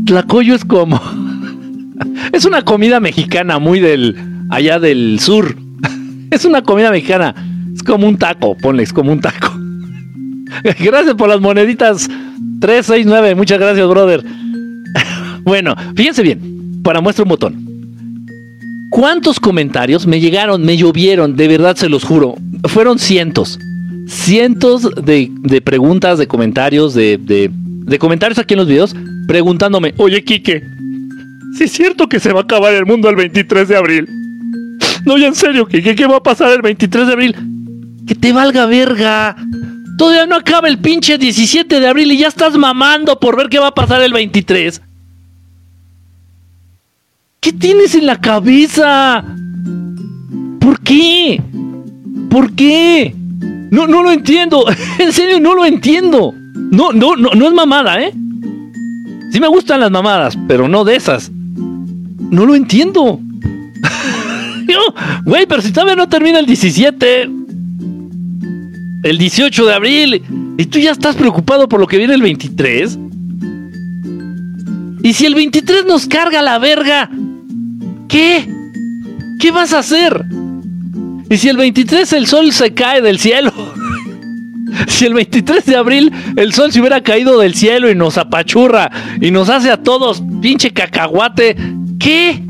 Tlacoyo es como. es una comida mexicana muy del. allá del sur. es una comida mexicana. Es como un taco, ponle, es como un taco. gracias por las moneditas. 369, muchas gracias, brother. bueno, fíjense bien para muestra un botón. ¿Cuántos comentarios me llegaron, me llovieron? De verdad se los juro. Fueron cientos. Cientos de, preguntas, de comentarios, de, de, comentarios aquí en los videos, preguntándome, oye Quique, si es cierto que se va a acabar el mundo el 23 de abril. No, ya en serio, Quique, ¿qué va a pasar el 23 de abril? Que te valga verga. Todavía no acaba el pinche 17 de abril y ya estás mamando por ver qué va a pasar el 23. ¿Qué tienes en la cabeza? ¿Por qué? ¿Por qué? No, no lo entiendo. En serio, no lo entiendo. No, no, no, no es mamada, ¿eh? Sí me gustan las mamadas, pero no de esas. No lo entiendo. Güey, pero si todavía no termina el 17, el 18 de abril, y tú ya estás preocupado por lo que viene el 23. Y si el 23 nos carga la verga, ¿qué? ¿Qué vas a hacer? Y si el 23 el sol se cae del cielo. Si el 23 de abril el sol se hubiera caído del cielo y nos apachurra y nos hace a todos pinche cacahuate, ¿qué?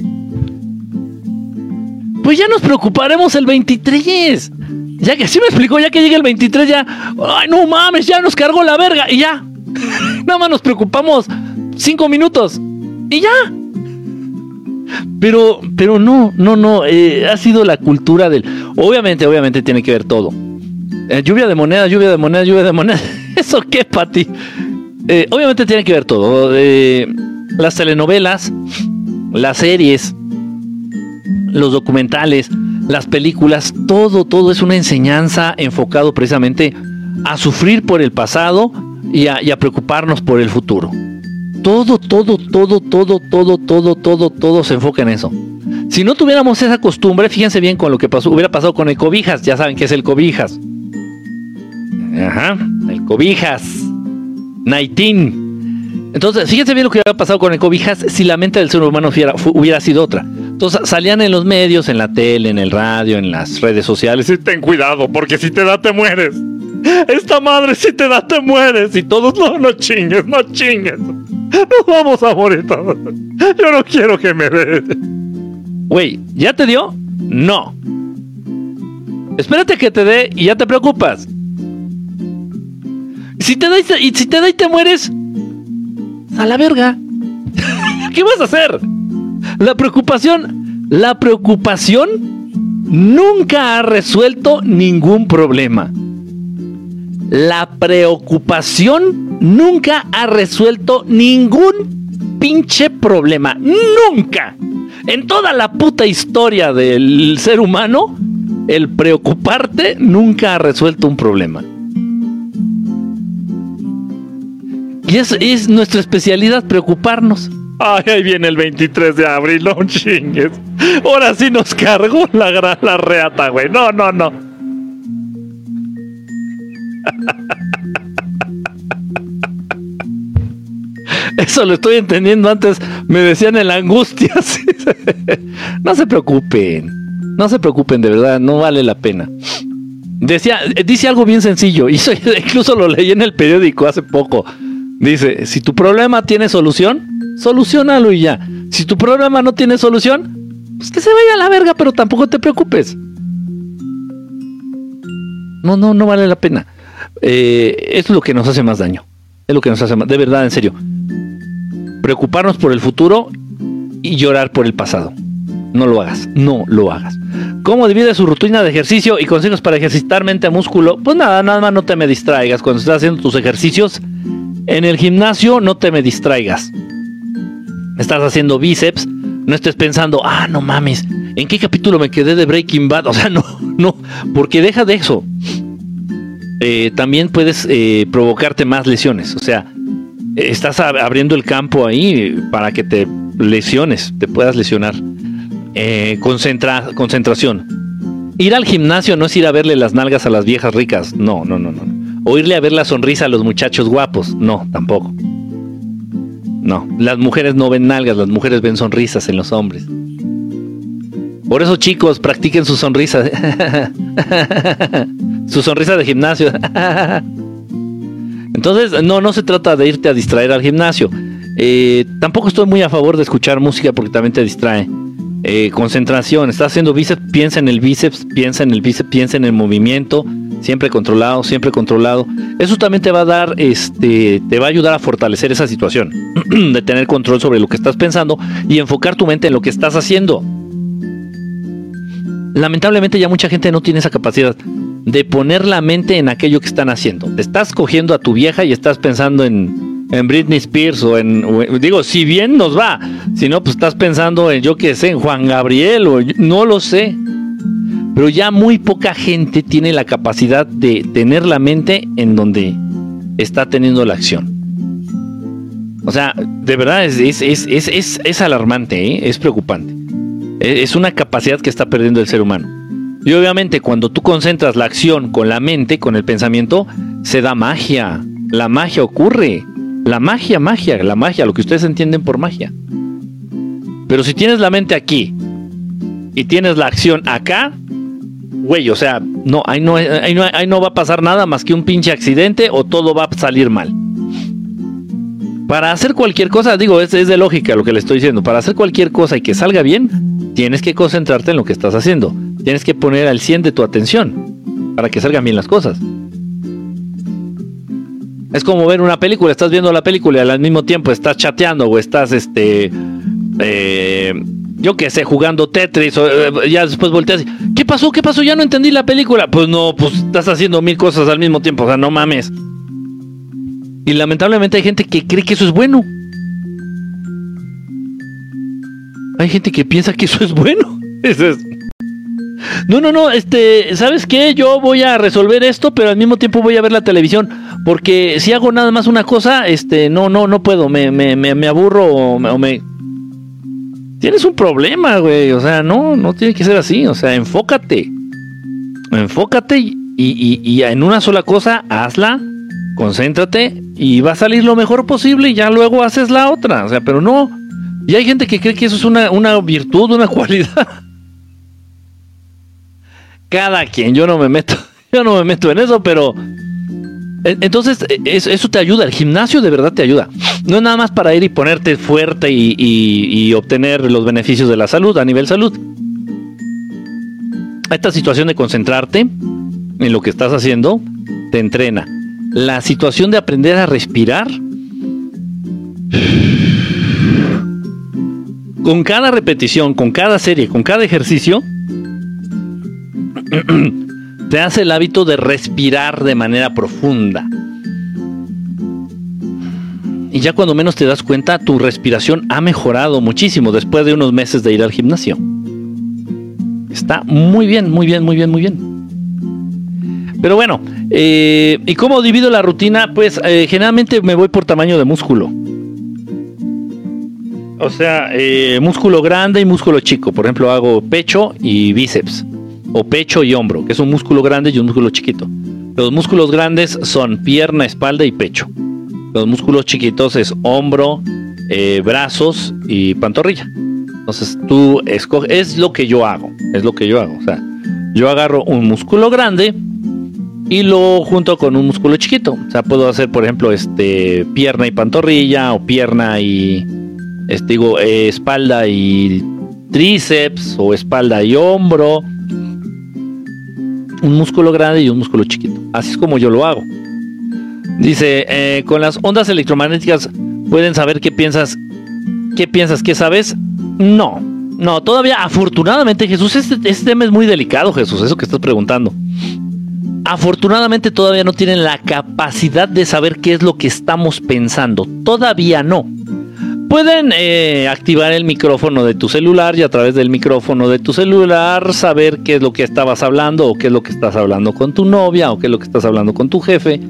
Pues ya nos preocuparemos el 23. Ya que sí me explicó, ya que llega el 23 ya, ay no mames, ya nos cargó la verga y ya. Nada más nos preocupamos cinco minutos y ya. Pero, pero no, no, no, eh, ha sido la cultura del... Obviamente, obviamente tiene que ver todo. Eh, lluvia de monedas, lluvia de monedas, lluvia de monedas. ¿Eso qué, Pati? Eh, obviamente tiene que ver todo. las telenovelas, las series, los documentales, las películas, todo, todo es una enseñanza enfocado precisamente a sufrir por el pasado y a preocuparnos por el futuro todo, todo, todo, todo, todo, todo, todo, todo se enfoca en eso. Si no tuviéramos esa costumbre, fíjense bien con lo que hubiera pasado con el cobijas, ya saben qué es el cobijas. Ajá, el cobijas. Naitín. Entonces, fíjense bien lo que hubiera pasado con el cobijas si la mente del ser humano hubiera, hubiera sido otra. Entonces salían en los medios, en la tele, en el radio, en las redes sociales. Y ten cuidado, porque si te da, te mueres. Esta madre, si te da, te mueres. Y todos, no, no chingues, no chingues. Nos vamos a morir. Yo no quiero que me dé. Güey, ¿ya te dio? No. Espérate que te dé y ya te preocupas. Si te da y, si te da y te mueres, a la verga. ¿Qué vas a hacer? La preocupación, la preocupación nunca ha resuelto ningún problema. La preocupación nunca ha resuelto ningún pinche problema. Nunca. En toda la puta historia del ser humano, el preocuparte nunca ha resuelto un problema. Y es, es nuestra especialidad preocuparnos. Ay, ahí viene el 23 de abril, no chingues. Ahora sí nos cargó la, la reata, güey. No, no, no. Eso lo estoy entendiendo antes. Me decían en la angustia. no se preocupen. No se preocupen, de verdad. No vale la pena. Decía, dice algo bien sencillo. Y incluso lo leí en el periódico hace poco. Dice, si tu problema tiene solución, solucionalo y ya. Si tu problema no tiene solución, pues que se vaya a la verga, pero tampoco te preocupes. No, no, no vale la pena. Eh, es lo que nos hace más daño. Es lo que nos hace más, de verdad, en serio. Preocuparnos por el futuro y llorar por el pasado. No lo hagas, no lo hagas. ¿Cómo divide su rutina de ejercicio y consejos para ejercitar mente a músculo? Pues nada, nada más no te me distraigas. Cuando estás haciendo tus ejercicios en el gimnasio, no te me distraigas. Estás haciendo bíceps, no estés pensando, ah, no mames, ¿en qué capítulo me quedé de Breaking Bad? O sea, no, no, porque deja de eso. Eh, también puedes eh, provocarte más lesiones. O sea, estás abriendo el campo ahí para que te lesiones, te puedas lesionar. Eh, concentra concentración. Ir al gimnasio no es ir a verle las nalgas a las viejas ricas. No, no, no, no. O irle a ver la sonrisa a los muchachos guapos. No, tampoco. No, las mujeres no ven nalgas, las mujeres ven sonrisas en los hombres. Por eso chicos, practiquen su sonrisa. su sonrisa de gimnasio. Entonces, no, no se trata de irte a distraer al gimnasio. Eh, tampoco estoy muy a favor de escuchar música porque también te distrae. Eh, concentración, estás haciendo bíceps, piensa en el bíceps, piensa en el bíceps, piensa en el movimiento, siempre controlado, siempre controlado. Eso también te va a dar, este, te va a ayudar a fortalecer esa situación, de tener control sobre lo que estás pensando y enfocar tu mente en lo que estás haciendo. Lamentablemente ya mucha gente no tiene esa capacidad de poner la mente en aquello que están haciendo. Estás cogiendo a tu vieja y estás pensando en, en Britney Spears o en, digo, si bien nos va, si no, pues estás pensando en, yo qué sé, en Juan Gabriel o no lo sé. Pero ya muy poca gente tiene la capacidad de tener la mente en donde está teniendo la acción. O sea, de verdad es, es, es, es alarmante, ¿eh? es preocupante. E, es una capacidad que está perdiendo el ser humano. Y obviamente cuando tú concentras la acción con la mente, con el pensamiento, se da magia. La magia ocurre. La magia, magia, la magia, lo que ustedes entienden por magia. Pero si tienes la mente aquí y tienes la acción acá, güey, o sea, no ahí, no, ahí no, no va a pasar nada más que un pinche accidente o todo va a salir mal. Para hacer cualquier cosa, digo, es, es de lógica lo que le estoy diciendo, para hacer cualquier cosa y que salga bien, tienes que concentrarte en lo que estás haciendo. Tienes que poner al 100 de tu atención para que salgan bien las cosas. Es como ver una película, estás viendo la película y al mismo tiempo estás chateando o estás, este, eh, yo qué sé, jugando Tetris o eh, ya después volteas. ¿Qué pasó? ¿Qué pasó? Ya no entendí la película. Pues no, pues estás haciendo mil cosas al mismo tiempo, o sea, no mames. Y lamentablemente hay gente que cree que eso es bueno. Hay gente que piensa que eso es bueno. Eso es. No, no, no, este, ¿sabes qué? Yo voy a resolver esto, pero al mismo tiempo voy a ver la televisión. Porque si hago nada más una cosa, este, no, no, no puedo, me, me, me, aburro o me, Tienes un problema, güey. O sea, no, no tiene que ser así. O sea, enfócate. Enfócate y, y, y en una sola cosa, hazla, concéntrate y va a salir lo mejor posible y ya luego haces la otra. O sea, pero no. Y hay gente que cree que eso es una, una virtud, una cualidad. Cada quien, yo no me meto, yo no me meto en eso, pero entonces, e, eso, te ayuda, el gimnasio de verdad te ayuda. No es nada más para ir y ponerte fuerte y, obtener los beneficios de la salud a nivel salud. Esta situación de concentrarte en lo que estás haciendo te entrena. La situación de aprender a respirar. Con cada repetición, con cada serie, con cada ejercicio, te hace el hábito de respirar de manera profunda. Y ya cuando menos te das cuenta, tu respiración ha mejorado muchísimo después de unos meses de ir al gimnasio. Está muy bien, muy bien, muy bien, muy bien. Pero bueno, eh, ¿y cómo divido la rutina? Pues eh, generalmente me voy por tamaño de músculo. O sea, eh, músculo grande y músculo chico. Por ejemplo, hago pecho y bíceps o pecho y hombro, que es un músculo grande y un músculo chiquito. Los músculos grandes son pierna, espalda y pecho. Los músculos chiquitos es hombro, eh, brazos y pantorrilla. Entonces tú escoges, es lo que yo hago, es lo que yo hago. O sea, yo agarro un músculo grande y lo junto con un músculo chiquito. O sea, puedo hacer, por ejemplo, este pierna y pantorrilla o pierna y este, digo, eh, espalda y tríceps o espalda y hombro un músculo grande y un músculo chiquito. Así es como yo lo hago. Dice, eh, con las ondas electromagnéticas pueden saber qué piensas, qué piensas, qué sabes. No, no, todavía afortunadamente Jesús, este, este tema es muy delicado Jesús, eso que estás preguntando. Afortunadamente todavía no tienen la capacidad de saber qué es lo que estamos pensando. Todavía no pueden eh, activar el micrófono de tu celular y a través del micrófono de tu celular saber qué es lo que estabas hablando o qué es lo que estás hablando con tu novia o qué es lo que estás hablando con tu jefe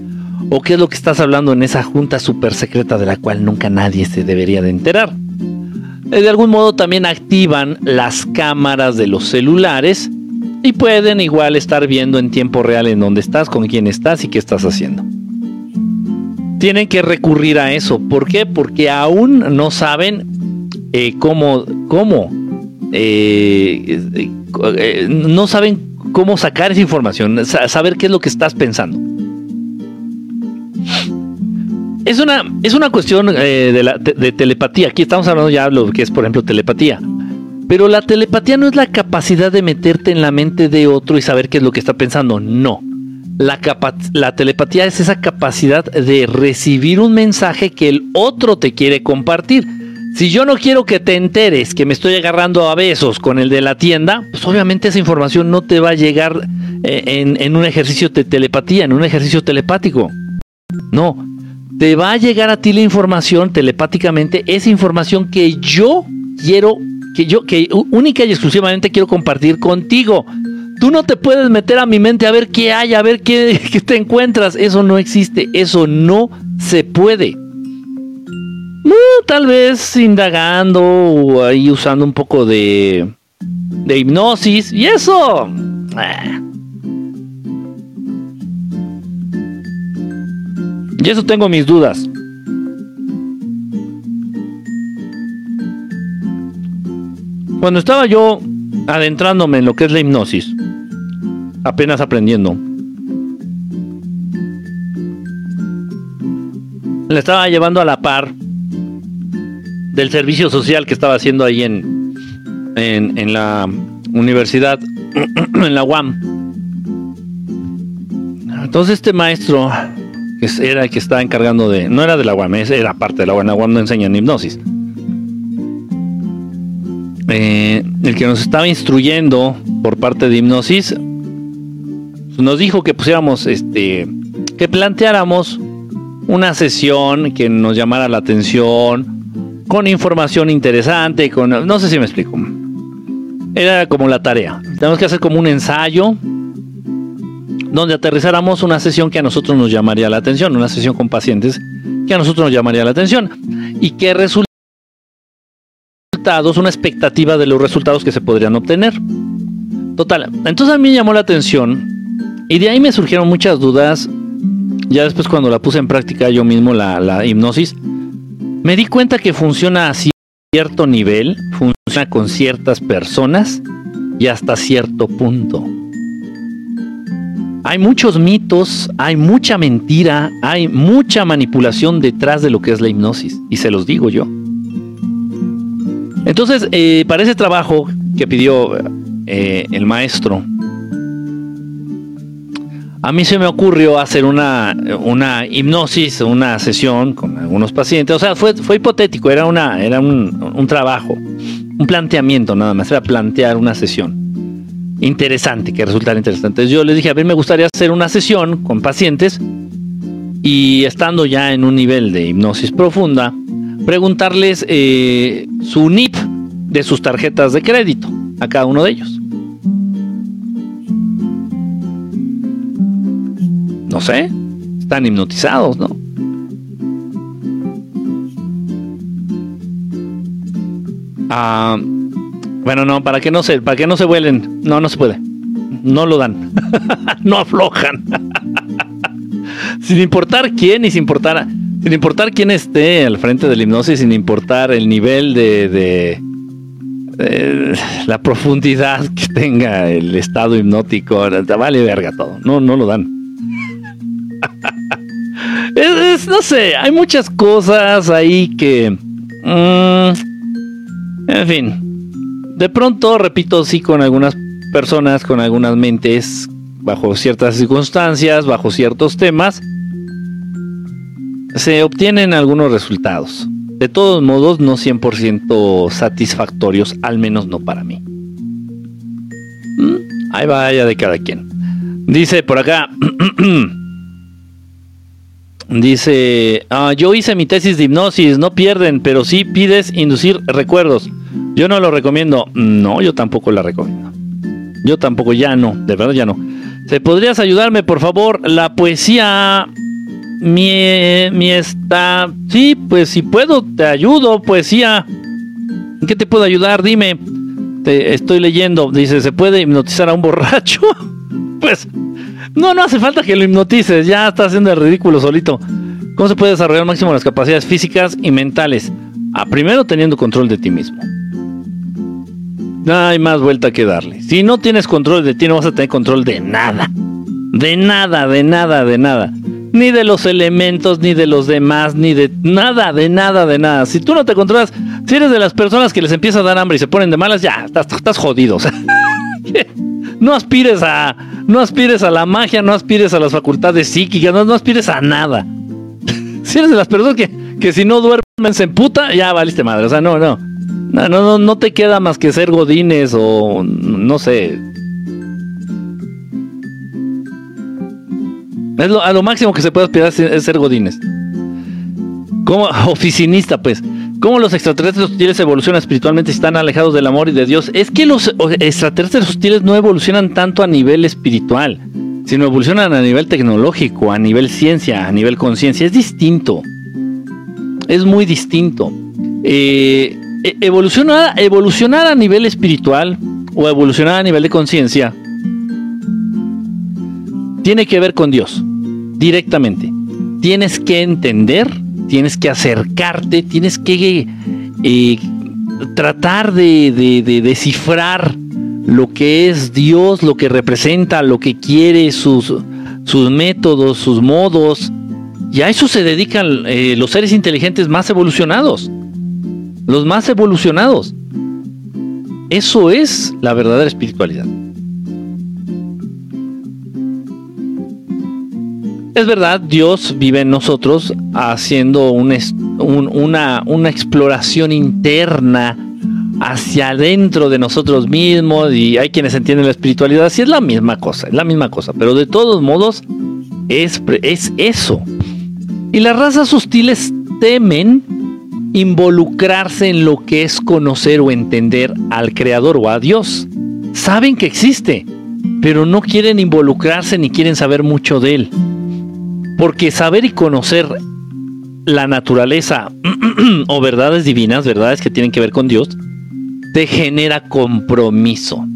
o qué es lo que estás hablando en esa junta súper secreta de la cual nunca nadie se debería de enterar. Eh, de algún modo también activan las cámaras de los celulares y pueden igual estar viendo en tiempo real en dónde estás, con quién estás y qué estás haciendo tienen que recurrir a eso. ¿Por qué? Porque aún no saben eh, cómo, cómo, eh, eh, no saben cómo sacar esa información, saber qué es lo que estás pensando. Es una, es una cuestión de, de telepatía. Aquí estamos hablando ya de lo que es, por ejemplo, telepatía. Pero la telepatía no es la capacidad de meterte en la mente de otro y saber qué es lo que está pensando. No. La, telepatía es esa capacidad de recibir un mensaje que el otro te quiere compartir. Si yo no quiero que te enteres que me estoy agarrando a besos con el de la tienda, pues obviamente esa información no te va a llegar eh, en, en, un ejercicio de telepatía, en un ejercicio telepático. No, te va a llegar a ti la información telepáticamente, esa información que yo quiero, que yo, que única y exclusivamente quiero compartir contigo. Tú no te puedes meter a mi mente a ver qué hay, a ver qué, te encuentras. Eso no existe, eso no se puede. tal vez indagando o ahí usando un poco de, de hipnosis y eso. eh. Y eso tengo mis dudas. Cuando estaba yo adentrándome en lo que es la hipnosis, apenas aprendiendo, le estaba llevando a la par del servicio social que estaba haciendo ahí en, en, la universidad, en la UAM. Entonces este maestro, que era el que estaba encargando de, no era de la UAM, era parte de la UAM, la UAM no enseñan hipnosis. Eh, el que nos estaba instruyendo por parte de hipnosis nos dijo que pusiéramos este que planteáramos una sesión que nos llamara la atención con información interesante con no sé si me explico. Era como la tarea. Tenemos que hacer como un ensayo donde aterrizáramos una sesión que a nosotros nos llamaría la atención una sesión con pacientes que a nosotros nos llamaría la atención y que resulta una expectativa de los resultados que se podrían obtener. Total, entonces a mí me llamó la atención y de ahí me surgieron muchas dudas. Ya después cuando la puse en práctica yo mismo, la, la hipnosis, me di cuenta que funciona a cierto nivel, funciona con ciertas personas y hasta cierto punto. Hay muchos mitos, hay mucha mentira, hay mucha manipulación detrás de lo que es la hipnosis. Y se los digo yo. Entonces, eh, para ese trabajo que pidió eh, el maestro, a mí se me ocurrió hacer una, una hipnosis, una sesión con algunos pacientes. O sea, fue, fue hipotético, era, una, era un, un trabajo, un planteamiento nada más, era plantear una sesión interesante, que resultara interesante. Entonces yo les dije, a ver, me gustaría hacer una sesión con pacientes y estando ya en un nivel de hipnosis profunda, preguntarles eh, su NIP de sus tarjetas de crédito a cada uno de ellos. No sé, están hipnotizados, ¿no? Ah, bueno, no, para que no se, para que no se vuelen, no, no se puede, no lo dan, no aflojan, sin importar quién y sin importar sin importar quién esté al frente de la hipnosis, sin importar el nivel de, de, la profundidad que tenga el estado hipnótico, vale verga todo. No, no lo dan. es, no sé, hay muchas cosas ahí que... Mmm, en fin. De pronto, repito, sí, con algunas personas, con algunas mentes, bajo ciertas circunstancias, bajo ciertos temas, se obtienen algunos resultados. De todos modos, no 100% satisfactorios, al menos no para mí. ¿Mm? Ahí vaya de cada quien. Dice por acá. Dice, ah, yo hice mi tesis de hipnosis, no pierden, pero sí pides inducir recuerdos. Yo no lo recomiendo. No, yo tampoco la recomiendo. Yo tampoco, ya no, de verdad ya no. ¿Se podrías ayudarme, por favor? La poesía mi, mi está. Sí, pues si puedo, te ayudo, poesía. ¿En qué te puedo ayudar? Dime. Te estoy leyendo. Dice, ¿se puede hipnotizar a un borracho? pues, no, no hace falta que lo hipnotices. Ya está haciendo el ridículo solito. ¿Cómo se puede desarrollar al máximo las capacidades físicas y mentales? A primero teniendo control de ti mismo. No hay más vuelta que darle. Si no tienes control de ti, no vas a tener control de nada. De nada, de nada, de nada ni de los elementos, ni de los demás, ni de nada, de nada, de nada. Si tú no te controlas, si eres de las personas que les empieza a dar hambre y se ponen de malas, ya, estás, estás jodido. No aspires a, no aspires a la magia, no aspires a las facultades psíquicas, no, no aspires a nada. si eres de las personas que, que si no duermen se emputa, ya valiste madre. O sea, no, no. No, no, no te queda más que ser godines o no sé, Es lo, a lo máximo que se puede aspirar es ser godines. Como oficinista, pues. ¿Cómo los extraterrestres hostiles evolucionan espiritualmente y están alejados del amor y de Dios? Es que los extraterrestres hostiles no evolucionan tanto a nivel espiritual, sino evolucionan a nivel tecnológico, a nivel ciencia, a nivel conciencia. Es distinto. Es muy distinto. Eh, evolucionar, evolucionar a nivel espiritual o evolucionar a nivel de conciencia tiene que ver con Dios, directamente. Tienes que entender, tienes que acercarte, tienes que eh, tratar de, descifrar lo que es Dios, lo que representa, lo que quiere, sus, sus métodos, sus modos. Y a eso se dedican eh, los seres inteligentes más evolucionados. Los más evolucionados. Eso es la verdadera espiritualidad. Es verdad, Dios vive en nosotros haciendo una, una exploración interna hacia adentro de nosotros mismos y hay quienes entienden la espiritualidad, sí es la misma cosa, es la misma cosa, pero de todos modos es, es eso. Y las razas hostiles temen involucrarse en lo que es conocer o entender al Creador o a Dios. Saben que existe, pero no quieren involucrarse ni quieren saber mucho de él. Porque saber y conocer la naturaleza o verdades divinas, verdades que tienen que ver con Dios, te genera compromiso.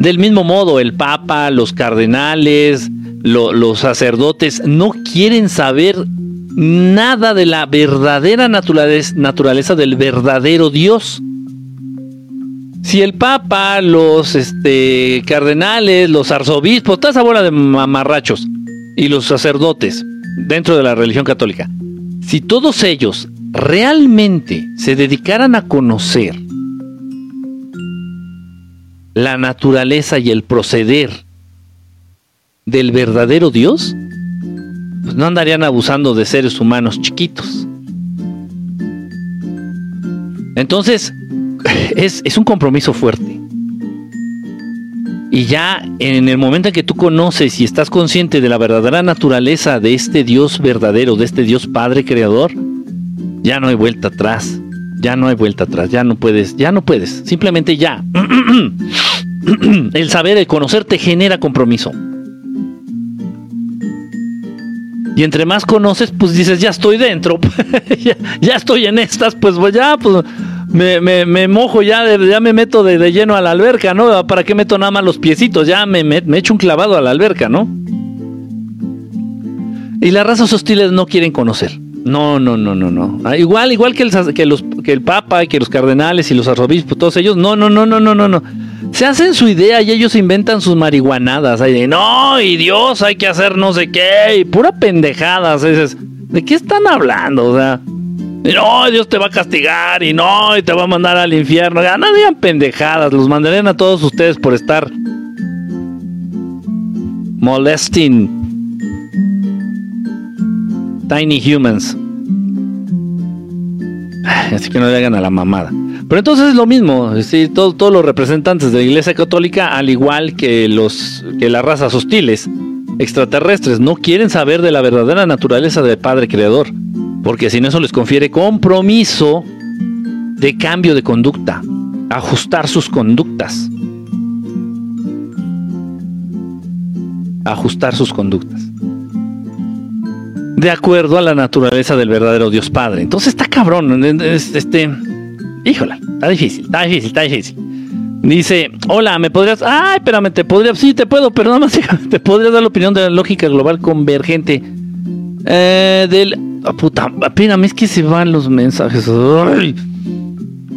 Del mismo modo, el Papa, los cardenales, los sacerdotes no quieren saber nada de la verdadera naturaleza, del verdadero Dios. Si el Papa, los este, cardenales, los arzobispos, toda esa bola de mamarrachos, y los sacerdotes dentro de la religión católica, si todos ellos realmente se dedicaran a conocer la naturaleza y el proceder del verdadero Dios, pues no andarían abusando de seres humanos chiquitos. Entonces, es, es un compromiso fuerte. Y ya en el momento en que tú conoces y estás consciente de la verdadera naturaleza de este Dios verdadero, de este Dios Padre Creador, ya no hay vuelta atrás. Ya no hay vuelta atrás. Ya no puedes, ya no puedes. Simplemente ya. el saber, el conocer te genera compromiso. Y entre más conoces, pues dices, ya estoy dentro, ya, estoy en estas, pues, pues ya, pues me, me, me mojo ya, ya me meto de, lleno a la alberca, ¿no? ¿Para qué meto nada más los piecitos? Ya me, me, echo un clavado a la alberca, ¿no? Y las razas hostiles no quieren conocer. No, no, no, no, no. Ah, igual, igual que el, que, el Papa y que los cardenales y los arzobispos, todos ellos, no, no, no, no, no, no, no. Se hacen su idea y ellos inventan sus marihuanadas. Ahí de, no, y Dios, hay que hacer no sé qué, y pura pendejadas. ¿De qué están hablando? O sea, y no, Dios te va a castigar y no, y te va a mandar al infierno. Ya no digan pendejadas, los mandarían a todos ustedes por estar molesting tiny humans. Así que no le hagan a la mamada. Pero entonces es lo mismo, todos los representantes de la Iglesia Católica, al igual que, los, que las razas hostiles, extraterrestres, no quieren saber de la verdadera naturaleza del Padre Creador porque si no eso les confiere compromiso de cambio de conducta, ajustar sus conductas. Ajustar sus conductas. De acuerdo a la naturaleza del verdadero Dios Padre. Entonces está cabrón. Este. Híjole, está difícil, está difícil, está difícil. Dice, hola, ¿me podrías...? Ay, espérame, te podría... Sí, te puedo, pero nada más te podría dar la opinión de la lógica global convergente. Eh, del Ah, puta, espérame, es que se van los mensajes.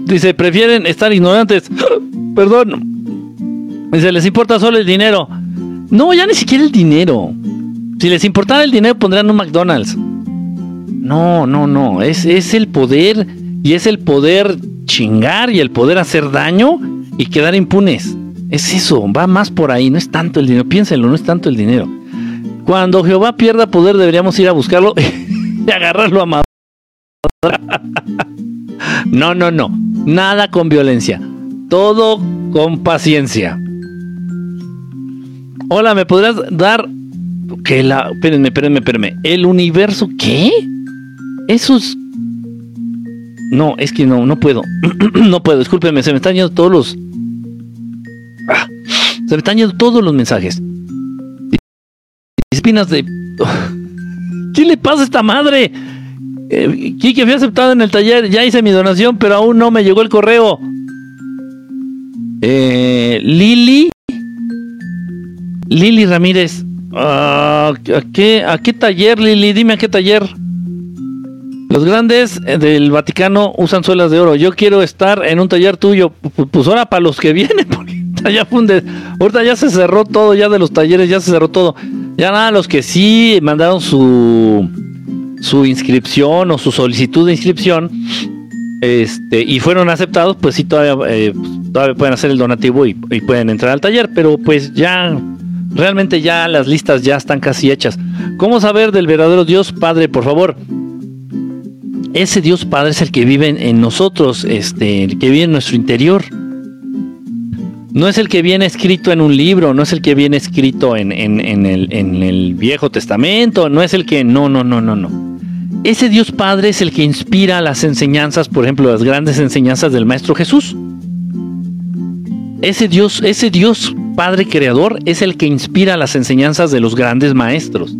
Dice, prefieren estar ignorantes. Perdón. Dice, les importa solo el dinero. No, ya ni siquiera el dinero. Si les importara el dinero, pondrían un McDonald's. No, no, no. Es, es el poder. Y es el poder chingar y el poder hacer daño y quedar impunes. Es eso, va más por ahí, no es tanto el dinero. Piénsenlo, no es tanto el dinero. Cuando Jehová pierda poder, deberíamos ir a buscarlo agarrarlo a madre. No, no, no. Nada con violencia. Todo con paciencia. Hola, ¿me podrías dar que la... Espérenme, espérenme, espérenme. ¿El universo qué? Eso es... No, es que no, no puedo. no puedo, discúlpeme, se me están yendo todos los... Ah, se me están yendo todos los mensajes. Espinas de... ¿Qué le pasa a esta madre? Eh, fui aceptado en el taller, ya hice mi donación, pero aún no me llegó el correo. Eh, Lili. Lili Ramírez. Ah, ¿a, qué, ¿A qué taller, Lili? Dime a qué taller. Los grandes eh, del Vaticano usan suelas de oro. Yo quiero estar en un taller tuyo. Pues ahora para los que vienen, porque ya funde. Ahorita ya se cerró todo, ya de los talleres ya se cerró todo. Ya nada, los que sí mandaron su su inscripción o su solicitud de inscripción este, y fueron aceptados, pues sí, todavía, eh, todavía pueden hacer el donativo y, y, pueden entrar al taller, pero pues ya, realmente ya las listas ya están casi hechas. ¿Cómo saber del verdadero Dios Padre, por favor? Ese Dios Padre es el que vive en nosotros, este, el que vive en nuestro interior. No es el que viene escrito en un libro, no es el que viene escrito en, el, el Viejo Testamento, no es el que... No, no, no, no, no. Ese Dios Padre es el que inspira las enseñanzas, por ejemplo, las grandes enseñanzas del Maestro Jesús. Ese Dios, ese Dios Padre Creador es el que inspira las enseñanzas de los grandes maestros.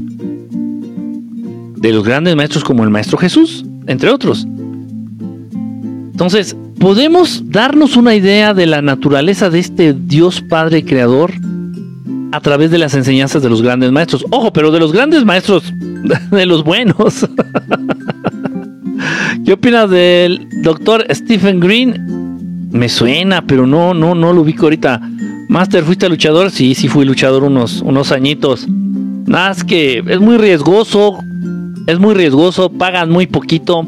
De los grandes maestros como el Maestro Jesús, entre otros. Entonces, ¿podemos darnos una idea de la naturaleza de este Dios Padre Creador a través de las enseñanzas de los grandes maestros? Ojo, pero de los grandes maestros de los buenos. ¿Qué opinas del doctor Stephen Green? Me suena, pero no, no, no lo ubico ahorita. Master, ¿fuiste luchador? Sí, sí fui luchador unos, unos añitos. Nada, es que es muy riesgoso. Es muy riesgoso, pagan muy poquito.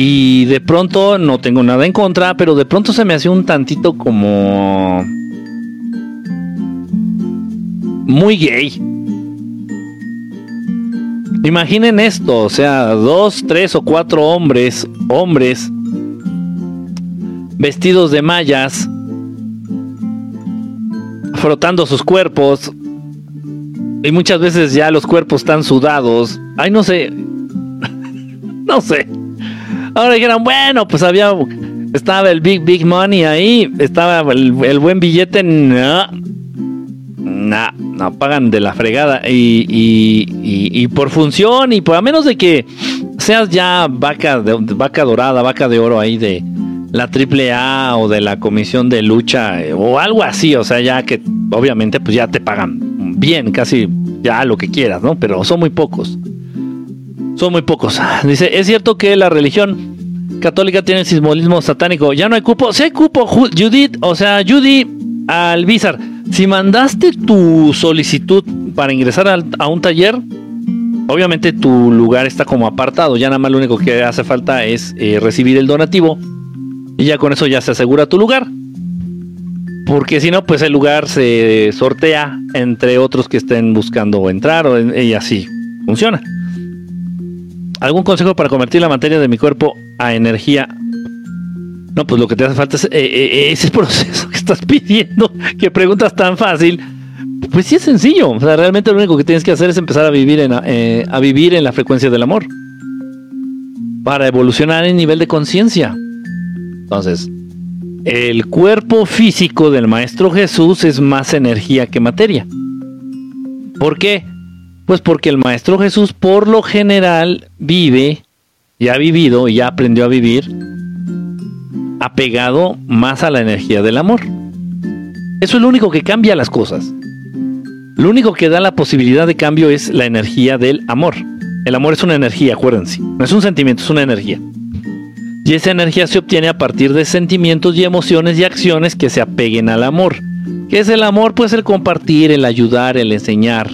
Y de pronto, no tengo nada en contra, pero de pronto se me hacía un tantito como... Muy gay. Imaginen esto, o sea, dos, tres o cuatro hombres, hombres, vestidos de mallas, frotando sus cuerpos, y muchas veces ya los cuerpos están sudados. Ay, no sé, no sé. Ahora dijeron, bueno, pues había, estaba el Big Big Money ahí, estaba el, buen billete, no, no, no pagan de la fregada. Y, y, por función, y por a menos de que seas ya vaca, de, vaca dorada, vaca de oro ahí de la AAA o de la comisión de lucha eh, o algo así, o sea, ya que obviamente pues ya te pagan bien, casi ya lo que quieras, ¿no? Pero son muy pocos. Son muy pocos. Dice, es cierto que la religión católica tiene el simbolismo satánico. Ya no hay cupo. Si hay cupo, Judith, o sea, Judy Albizar si mandaste tu solicitud para ingresar a, un taller, obviamente tu lugar está como apartado. Ya nada más lo único que hace falta es eh, recibir el donativo. Y ya con eso ya se asegura tu lugar. Porque si no, pues el lugar se sortea entre otros que estén buscando entrar y así funciona. ¿Algún consejo para convertir la materia de mi cuerpo a energía no, pues lo que te hace falta es eh, eh, ese proceso que estás pidiendo, que preguntas tan fácil. Pues sí es sencillo. O sea, realmente lo único que tienes que hacer es empezar a vivir en, eh, a vivir en la frecuencia del amor. Para evolucionar en nivel de conciencia. Entonces, el cuerpo físico del Maestro Jesús es más energía que materia. ¿Por qué? Pues porque el Maestro Jesús por lo general vive, y ha vivido, y ya aprendió a vivir apegado más a la energía del amor. Eso es lo único que cambia las cosas. Lo único que da la posibilidad de cambio es la energía del amor. El amor es una energía, acuérdense. No es un sentimiento, es una energía. Y esa energía se obtiene a partir de sentimientos y emociones y acciones que se apeguen al amor. ¿Qué es el amor? Pues el compartir, el ayudar, el enseñar,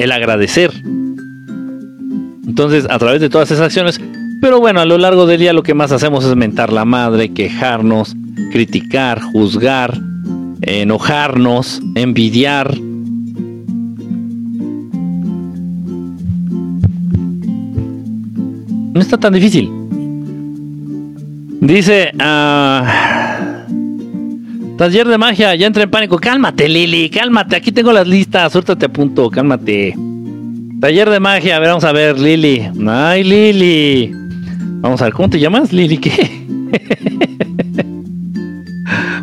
el agradecer. Entonces, a través de todas esas acciones, pero bueno, a lo largo del día lo que más hacemos es mentar la madre, quejarnos, criticar, juzgar, enojarnos, envidiar. No está tan difícil. Dice, uh, taller de magia, ya entré en pánico. Cálmate, Lili, cálmate. Aquí tengo las listas, suéltate a punto, cálmate. Taller de magia, a ver, vamos a ver, Lili. Ay, Lili. Vamos a ver, ¿cómo te llamas, Lili? ¿Qué?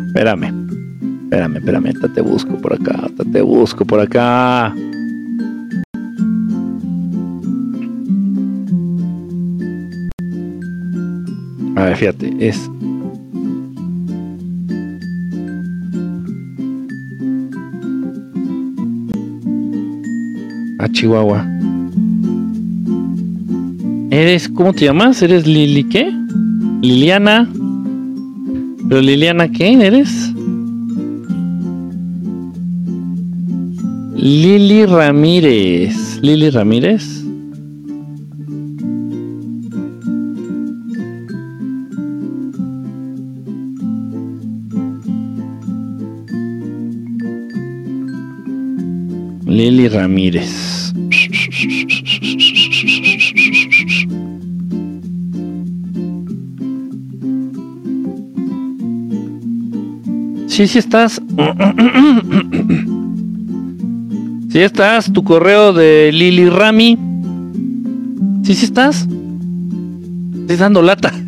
espérame. Espérame, espérame. Te busco por acá. Te busco por acá. A ver, fíjate. Es Chihuahua. ¿Eres, cómo te llamas? ¿Eres Lili qué? Liliana. ¿Pero Liliana qué eres? Lili Ramírez. Lili Ramírez. Lili Ramírez. Sí, sí estás. Sí estás. Tu correo de Lili Rami. Sí, sí estás. Estás dando lata.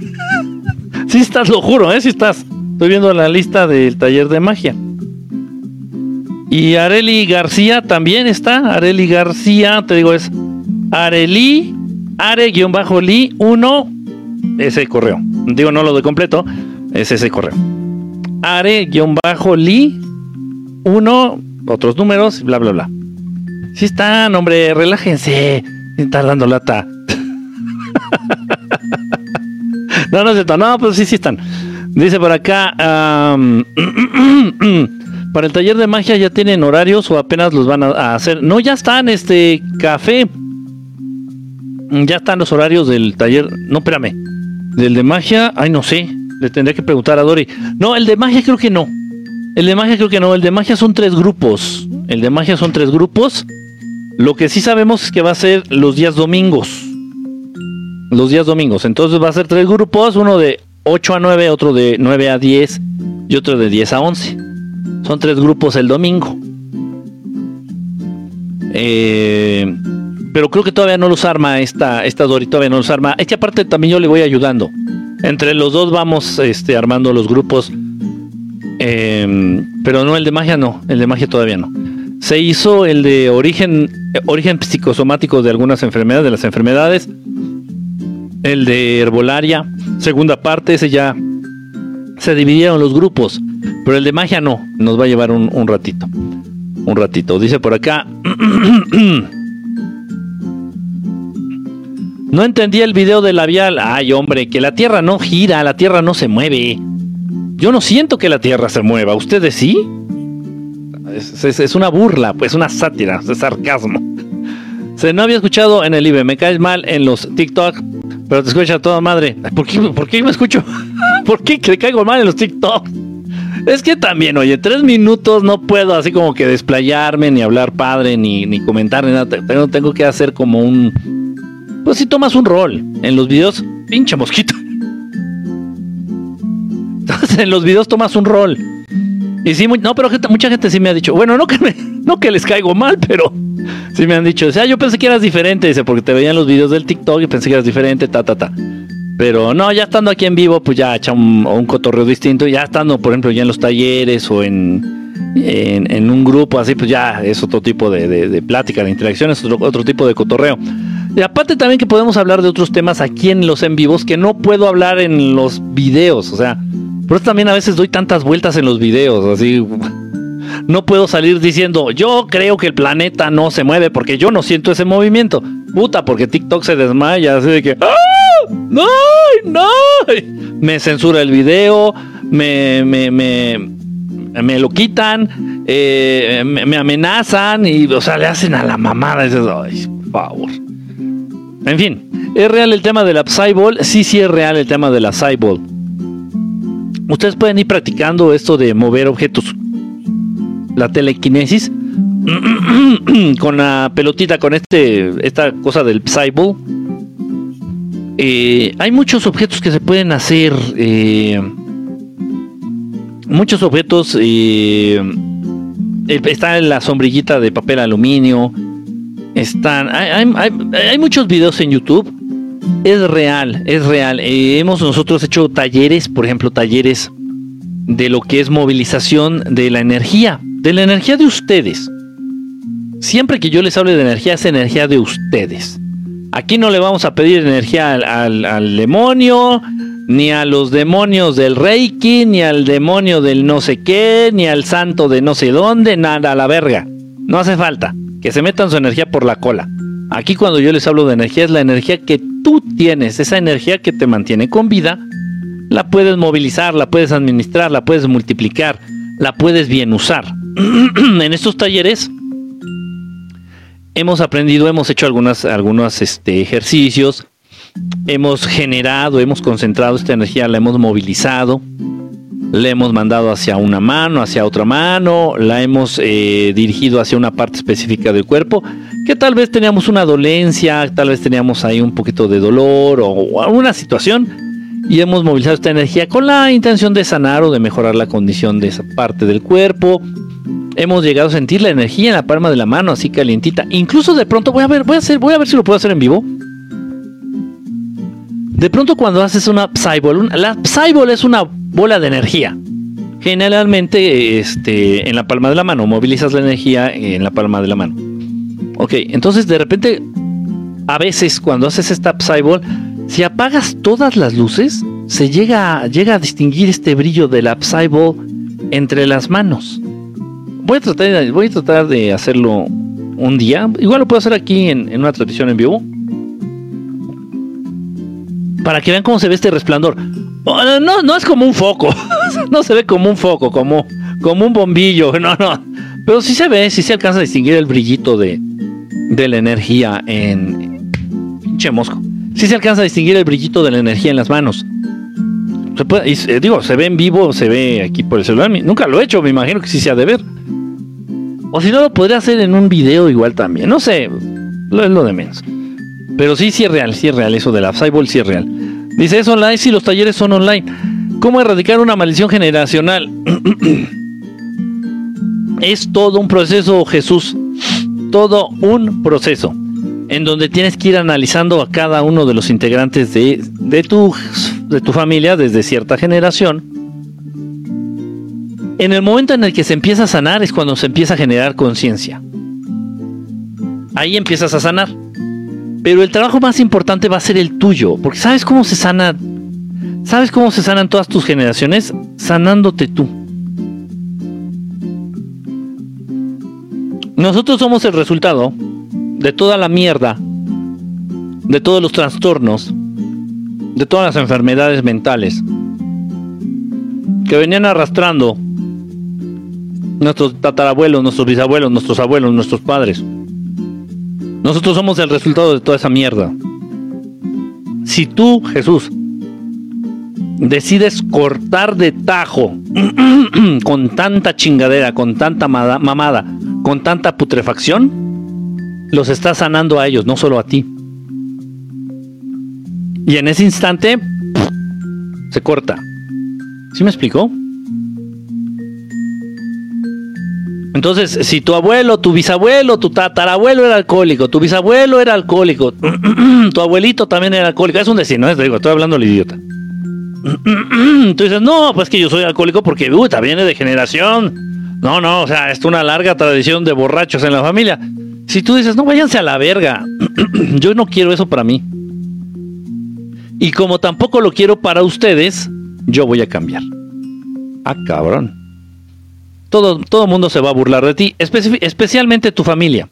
Sí estás, lo juro, ¿eh? Sí estás. Estoy viendo la lista del taller de magia. Y Areli García también está. Areli García, te digo, es Areli, Are-Li 1, ese correo. Digo, no lo de completo, es ese correo. Are-Li 1, otros números, bla, bla, bla. Sí están, hombre, relájense. Están dando lata. no, no es cierto. No, pues sí, sí están. Dice por acá. para el taller de magia ya tienen horarios o apenas los van a, hacer. No, ya están, este café. Ya están los horarios del taller. No, espérame. Del de magia, ay, no sé. Le tendría que preguntar a Dori. No, el de magia creo que no. El de magia creo que no. El de magia son tres grupos. El de magia son tres grupos. Lo que sí sabemos es que va a ser los días domingos. Los días domingos. Entonces va a ser tres grupos. Uno de 8 a 9, otro de 9 a 10 y otro de 10 a 11. Son tres grupos el domingo. Eh, pero creo que todavía no los arma esta, esta Dori, todavía no los arma. Es que aparte también yo le voy ayudando. Entre los dos vamos este, armando los grupos. Em, pero no, el de magia no, el de magia todavía no. Se hizo el de origen, origen psicosomático de algunas enfermedades, de las enfermedades. El de herbolaria, segunda parte, ese ya se dividieron los grupos. Pero el de magia no, nos va a llevar un, un ratito. Un ratito. Dice por acá. No entendí el video de labial. Ay, hombre, que la Tierra no gira, la Tierra no se mueve. Yo no siento que la Tierra se mueva. ¿Ustedes sí? Es, una burla, pues una sátira, es sarcasmo. Se no había escuchado en el IBE. Me caes mal en los TikTok, pero te escucha toda madre. ¿Por qué, ¿Por qué me escucho? ¿Por qué te caigo mal en los TikTok? Es que también, oye, tres minutos no puedo así como que desplayarme, ni hablar padre, ni, ni comentar, ni nada. Tengo, tengo que hacer como un pues si tomas un rol en los videos, pinche mosquito. Entonces en los videos tomas un rol. Y sí, no, pero mucha gente sí me ha dicho, bueno, no que, no que les caigo mal, pero sí me han dicho, o sea, yo pensé que eras diferente, dice, porque te veían los videos del TikTok y pensé que eras diferente, ta, ta, ta. Pero no, ya estando aquí en vivo, pues ya echa un, cotorreo distinto. Ya estando, por ejemplo, ya en los talleres o en, en, un grupo así, pues ya es otro tipo de, de, plática, de interacción, es otro, otro tipo de cotorreo. Y aparte también que podemos hablar de otros temas aquí en los en vivos que no puedo hablar en los videos. O sea, por eso también a veces doy tantas vueltas en los videos. Así, no puedo salir diciendo, yo creo que el planeta no se mueve porque yo no siento ese movimiento. Puta, porque TikTok se desmaya, así de que, ¡Ah! ¡No! ¡No! Me censura el video, me, me, me, me lo quitan, eh, me, amenazan y, o sea, le hacen a la mamada. Dices, por favor. En fin, ¿es real el tema de la Psyball? Sí, sí es real el tema de la Psyball. Ustedes pueden ir practicando esto de mover objetos. La telequinesis. con la pelotita, con este, esta cosa del Psyball. Eh, hay muchos objetos que se pueden hacer. Eh, muchos objetos. Eh, está la sombrillita de papel aluminio están, hay, muchos videos en YouTube. Es real, es real. Hemos nosotros hecho talleres, por ejemplo, talleres de lo que es movilización de la energía, de la energía de ustedes. Siempre que yo les hable de energía, es energía de ustedes. Aquí no le vamos a pedir energía al, al, demonio, ni a los demonios del Reiki, ni al demonio del no sé qué, ni al santo de no sé dónde, nada a la verga. No hace falta. que se metan su energía por la cola. Aquí cuando yo les hablo de energía es la energía que tú tienes, esa energía que te mantiene con vida, la puedes movilizar, la puedes administrar, la puedes multiplicar, la puedes bien usar. en estos talleres hemos aprendido, hemos hecho algunas, algunos este, ejercicios, hemos generado, hemos concentrado esta energía, la hemos movilizado, le hemos mandado hacia una mano, hacia otra mano, la hemos eh, dirigido hacia una parte específica del cuerpo, que tal vez teníamos una dolencia, tal vez teníamos ahí un poquito de dolor o alguna situación, y hemos movilizado esta energía con la intención de sanar o de mejorar la condición de esa parte del cuerpo. Hemos llegado a sentir la energía en la palma de la mano, así calientita. Incluso de pronto, voy a ver, voy a hacer, voy a ver si lo puedo hacer en vivo. De pronto cuando haces una Psyball, la Psyball es una bola de energía. Generalmente este, en la palma de la mano, movilizas la energía en la palma de la mano. Ok, entonces de repente, a veces cuando haces esta Psyball, si apagas todas las luces, se llega, llega a distinguir este brillo de la Psyball entre las manos. Voy a tratar de, voy a tratar de hacerlo un día. Igual lo puedo hacer aquí en, en una transmisión en vivo para que vean cómo se ve este resplandor. Oh, no, no es como un foco, no se ve como un foco, como, como un bombillo, no, no. Pero sí se ve, sí se alcanza a distinguir el brillito de, de la energía en... Pinche mosco. Sí se alcanza a distinguir el brillito de la energía en las manos. Se puede, digo, se ve en vivo, se ve aquí por el celular. Nunca lo he hecho, me imagino que sí se ha de ver. O si no, lo podría hacer en un video igual también. No sé, lo es lo de menos. Pero sí, sí es real, sí es real eso de la Cyborg, sí es real. Dice, es online si los talleres son online. ¿Cómo erradicar una maldición generacional? es todo un proceso, Jesús. Todo un proceso. En donde tienes que ir analizando a cada uno de los integrantes de, de, tu, de tu familia desde cierta generación. En el momento en el que se empieza a sanar es cuando se empieza a generar conciencia. Ahí empiezas a sanar. Pero el trabajo más importante va a ser el tuyo, porque ¿sabes cómo se sana? ¿Sabes cómo se sanan todas tus generaciones? Sanándote tú. Nosotros somos el resultado de toda la mierda, de todos los trastornos, de todas las enfermedades mentales que venían arrastrando nuestros tatarabuelos, nuestros bisabuelos, nuestros abuelos, nuestros padres. Nosotros somos el resultado de toda esa mierda. Si tú, Jesús, decides cortar de tajo con tanta chingadera, con tanta mamada, con tanta putrefacción, los estás sanando a ellos, no solo a ti. Y en ese instante se corta. ¿Sí me explicó? Entonces, si tu abuelo, tu bisabuelo, tu tatarabuelo era alcohólico, tu bisabuelo era alcohólico, tu abuelito también era alcohólico, es un decir, no es digo, estoy hablando al idiota. Tú dices, no, pues que yo soy alcohólico porque uy, viene de generación. No, no, o sea, es una larga tradición de borrachos en la familia. Si tú dices, no, váyanse a la verga, yo no quiero eso para mí. Y como tampoco lo quiero para ustedes, yo voy a cambiar. Ah, cabrón todo, todo mundo se va a burlar de ti, especialmente tu familia.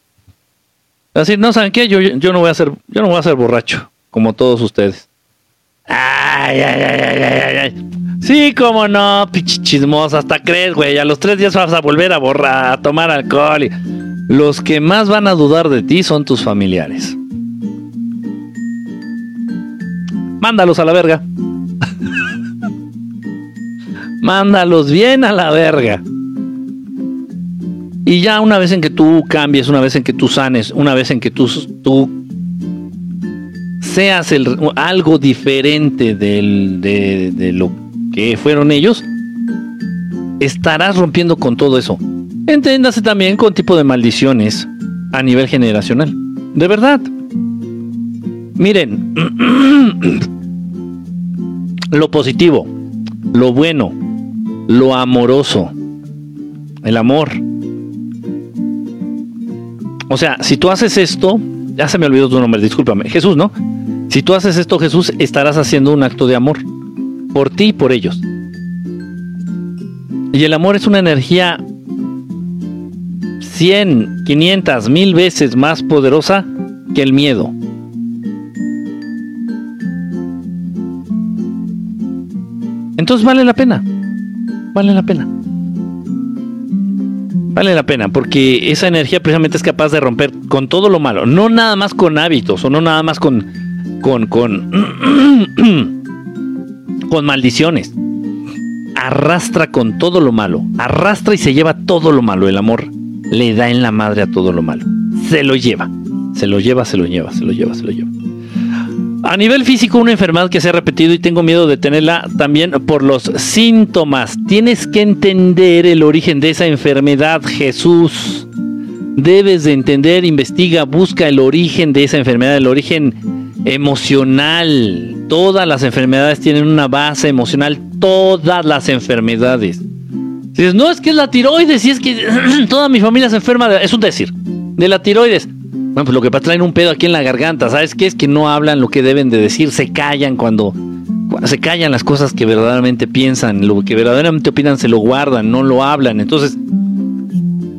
Así, no saben qué, yo, yo no voy a ser, yo no voy a ser borracho, como todos ustedes. Ay, ay, ay, ay, ay, Sí, como no, chismosa, hasta crees, güey. A los tres días vas a volver a borrar, a tomar alcohol. Y... Los que más van a dudar de ti son tus familiares. Mándalos a la verga. Mándalos bien a la verga. Y ya una vez en que tú cambies, una vez en que tú sanes, una vez en que tú, tú seas algo diferente de, de lo que fueron ellos, estarás rompiendo con todo eso. Entiéndase también con tipo de maldiciones a nivel generacional. De verdad. Miren, lo positivo, lo bueno, lo amoroso, el amor, o sea, si tú haces esto, ya se me olvidó tu nombre, discúlpame, Jesús, ¿no? Si tú haces esto, Jesús, estarás haciendo un acto de amor por ti y por ellos. Y el amor es una energía 100, 500, mil veces más poderosa que el miedo. Entonces vale la pena. Vale la pena. Vale la pena, porque esa energía precisamente es capaz de romper con todo lo malo. No nada más con hábitos, o no nada más con. con. con. con maldiciones. Arrastra con todo lo malo. Arrastra y se lleva todo lo malo. El amor le da en la madre a todo lo malo. Se lo lleva. Se lo lleva, se lo lleva, se lo lleva, se lo lleva. A nivel físico, una enfermedad que se ha repetido y tengo miedo de tenerla también por los síntomas. Tienes que entender el origen de esa enfermedad, Jesús. Debes de entender, investiga, busca el origen de esa enfermedad, el origen emocional. Todas las enfermedades tienen una base emocional, todas las enfermedades. Si no es que es la tiroides, si es que toda mi familia se enferma, es un decir, de la tiroides. Bueno, pues lo que pasa traen un pedo aquí en la garganta, ¿sabes qué? Es que no hablan lo que deben de decir, se callan cuando, se callan las cosas que verdaderamente piensan, lo que verdaderamente opinan se lo guardan, no lo hablan. Entonces,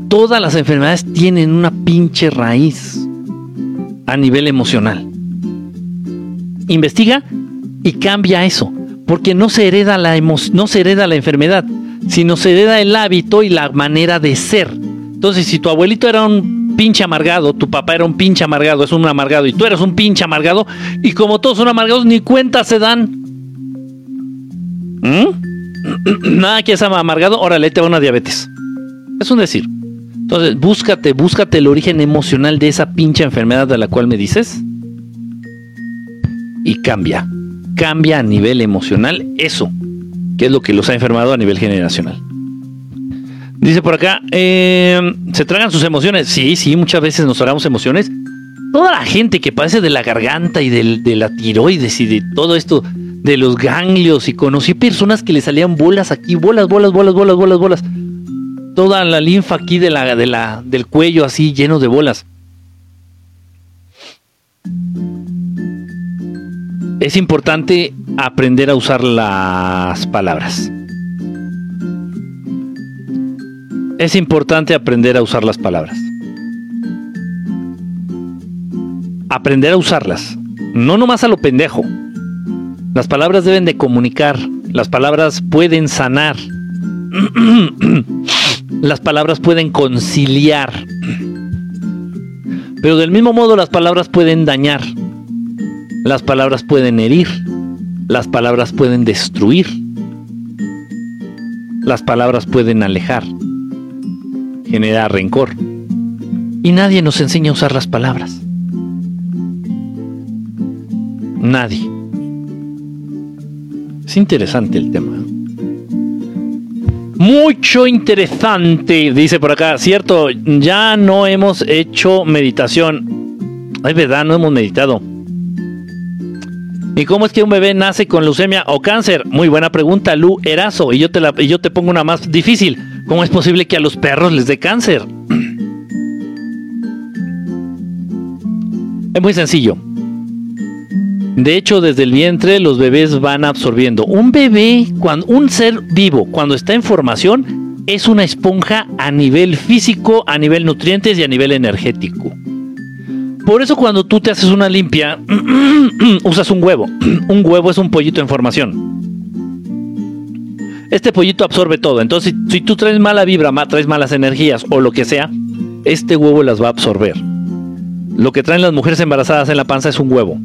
todas las enfermedades tienen una pinche raíz a nivel emocional. Investiga y cambia eso, porque no se hereda la no se hereda la enfermedad, sino se hereda el hábito y la manera de ser. Entonces, si tu abuelito era un pinche amargado, tu papá era un pinche amargado, es un amargado y tú eres un pinche amargado y como todos son amargados ni cuenta se dan. ¿Mm? Nada que es amargado, órale, te va una diabetes. Es un decir. Entonces, búscate, búscate el origen emocional de esa pinche enfermedad de la cual me dices y cambia. Cambia a nivel emocional eso, que es lo que los ha enfermado a nivel generacional. Dice por acá, em, ¿se tragan sus emociones? Sí, sí, muchas veces nos tragamos emociones. Toda la gente que padece de la garganta y de la tiroides y de todo esto, de los ganglios, y conocí personas que le salían bolas aquí, bolas, bolas, bolas, bolas, bolas, bolas. Toda la linfa aquí de la, de la, del cuello así lleno de bolas. Es importante aprender a usar las palabras. Es importante aprender a usar las palabras. Aprender a usarlas. No nomás a lo pendejo. Las palabras deben de comunicar. Las palabras pueden sanar. las palabras pueden conciliar. Pero del mismo modo las palabras pueden dañar. Las palabras pueden herir. Las palabras pueden destruir. Las palabras pueden alejar genera rencor. Y nadie nos enseña a usar las palabras. Nadie. Es interesante el tema. Mucho interesante, dice por acá. Cierto, ya no hemos hecho meditación. Ay, verdad, no hemos meditado. ¿Y cómo es que un bebé nace con leucemia o cáncer? Muy buena pregunta, Lu Erazo. Y yo te, la, y yo te pongo una más difícil. ¿Cómo es posible que a los perros les dé cáncer? Es muy sencillo. De hecho, desde el vientre los bebés van absorbiendo. Un bebé, cuando, un ser vivo, cuando está en formación, es una esponja a nivel físico, a nivel nutrientes y a nivel energético. Por eso cuando tú te haces una limpia, usas un huevo. Un huevo es un pollito en formación este pollito absorbe todo. Entonces, si, tú traes mala vibra, traes malas energías o lo que sea, este huevo las va a absorber. Lo que traen las mujeres embarazadas en la panza es un huevo.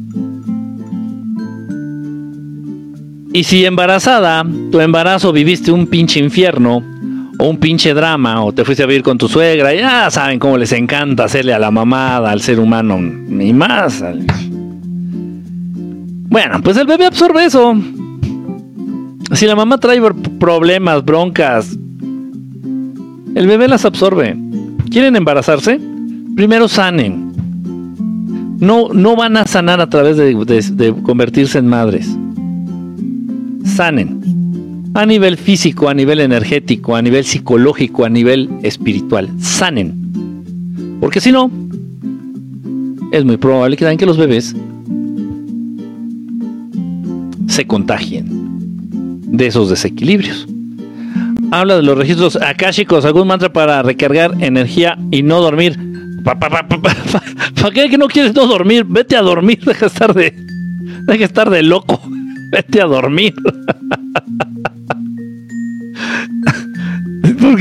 Y si embarazada, tu embarazo viviste un pinche infierno, o un pinche drama, o te fuiste a vivir con tu suegra, ya saben cómo les encanta hacerle a la mamada, al ser humano, ni más. Bueno, pues el bebé absorbe eso. Si la mamá trae problemas, broncas, el bebé las absorbe. ¿Quieren embarazarse? Primero sanen. No, no van a sanar a través de, convertirse en madres. Sanen. A nivel físico, a nivel energético, a nivel psicológico, a nivel espiritual. Sanen. Porque si no, es muy probable que que los bebés se contagien de esos desequilibrios. habla de los registros chicos, algún mantra para recargar energía y no dormir. ¿Para qué que no quieres no dormir? Vete a dormir, deja de estar de, deja de estar de loco. Vete a dormir.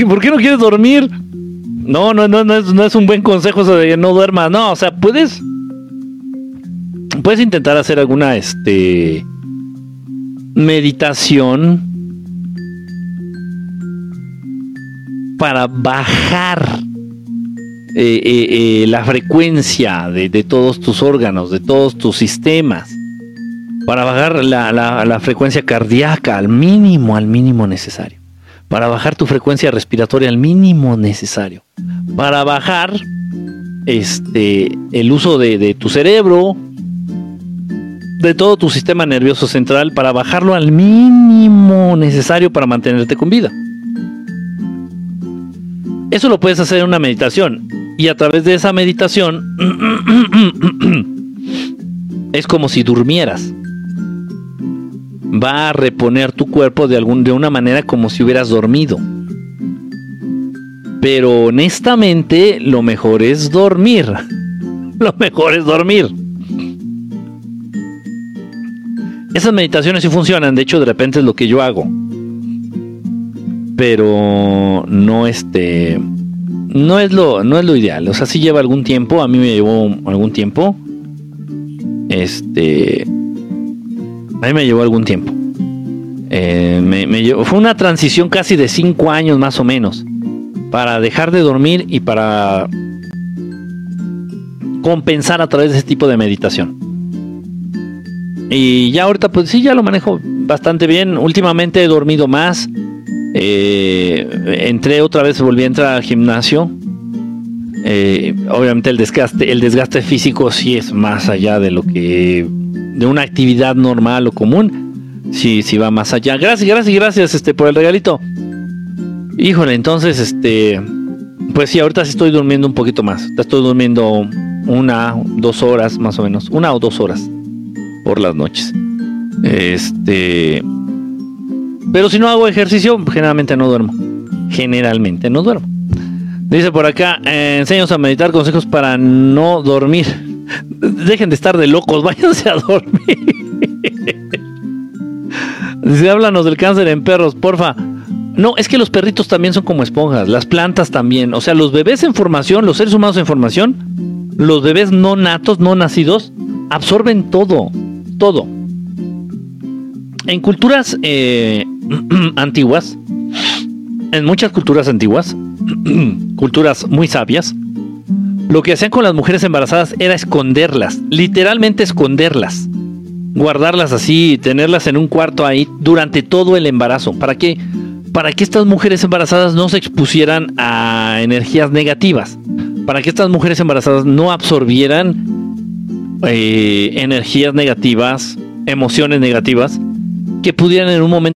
¿Por qué, no quieres dormir? No, no, no, no es, no es un buen consejo de que no duermas. No, o sea, puedes. Puedes intentar hacer alguna este meditación para bajar eh, eh, eh, la frecuencia de, todos tus órganos, de todos tus sistemas, para bajar la, la frecuencia cardíaca al mínimo, al mínimo necesario para bajar tu frecuencia respiratoria al mínimo necesario, para bajar este, el uso de, tu cerebro, de todo tu sistema nervioso central, para bajarlo al mínimo necesario para mantenerte con vida. Eso lo puedes hacer en una meditación y a través de esa meditación es como si durmieras va a reponer tu cuerpo de, algún, de una manera como si hubieras dormido. Pero honestamente, lo mejor es dormir. Lo mejor es dormir. Esas meditaciones sí funcionan, de hecho de repente es lo que yo hago. Pero no este no es lo no es lo ideal, o sea, sí lleva algún tiempo, a mí me llevó algún tiempo. Este a mí me llevó algún tiempo. Eh, fue una transición casi de cinco años más o menos. Para dejar de dormir y para compensar a través de ese tipo de meditación. Y ya ahorita pues sí, ya lo manejo bastante bien. Últimamente he dormido más. Eh, entré otra vez, volví a entrar al gimnasio. Eh, obviamente el desgaste, el desgaste físico sí es más allá de lo que de una actividad normal o común, si sí, va más allá. Gracias, gracias, gracias este, por el regalito. Híjole, entonces, este, pues sí, ahorita sí estoy durmiendo un poquito más. Estoy durmiendo una, dos horas más o menos, una o dos horas por las noches. Este, pero si no hago ejercicio, generalmente no duermo. Generalmente no duermo. Dice por acá, eh, a meditar consejos para no dormir. Dejen de estar de locos, váyanse a dormir. Dice, háblanos del cáncer en perros, porfa. No, es que los perritos también son como esponjas, las plantas también. O sea, los bebés en formación, los seres humanos en formación, los bebés no natos, no nacidos, absorben todo, todo. En culturas eh, antiguas, en muchas culturas antiguas, culturas muy sabias, lo que hacían con las mujeres embarazadas era esconderlas, literalmente esconderlas, guardarlas así, tenerlas en un cuarto ahí durante todo el embarazo. ¿Para? Para que estas mujeres embarazadas no se expusieran a energías negativas, para que estas mujeres embarazadas no absorbieran eh, energías negativas, emociones negativas, que pudieran en un momento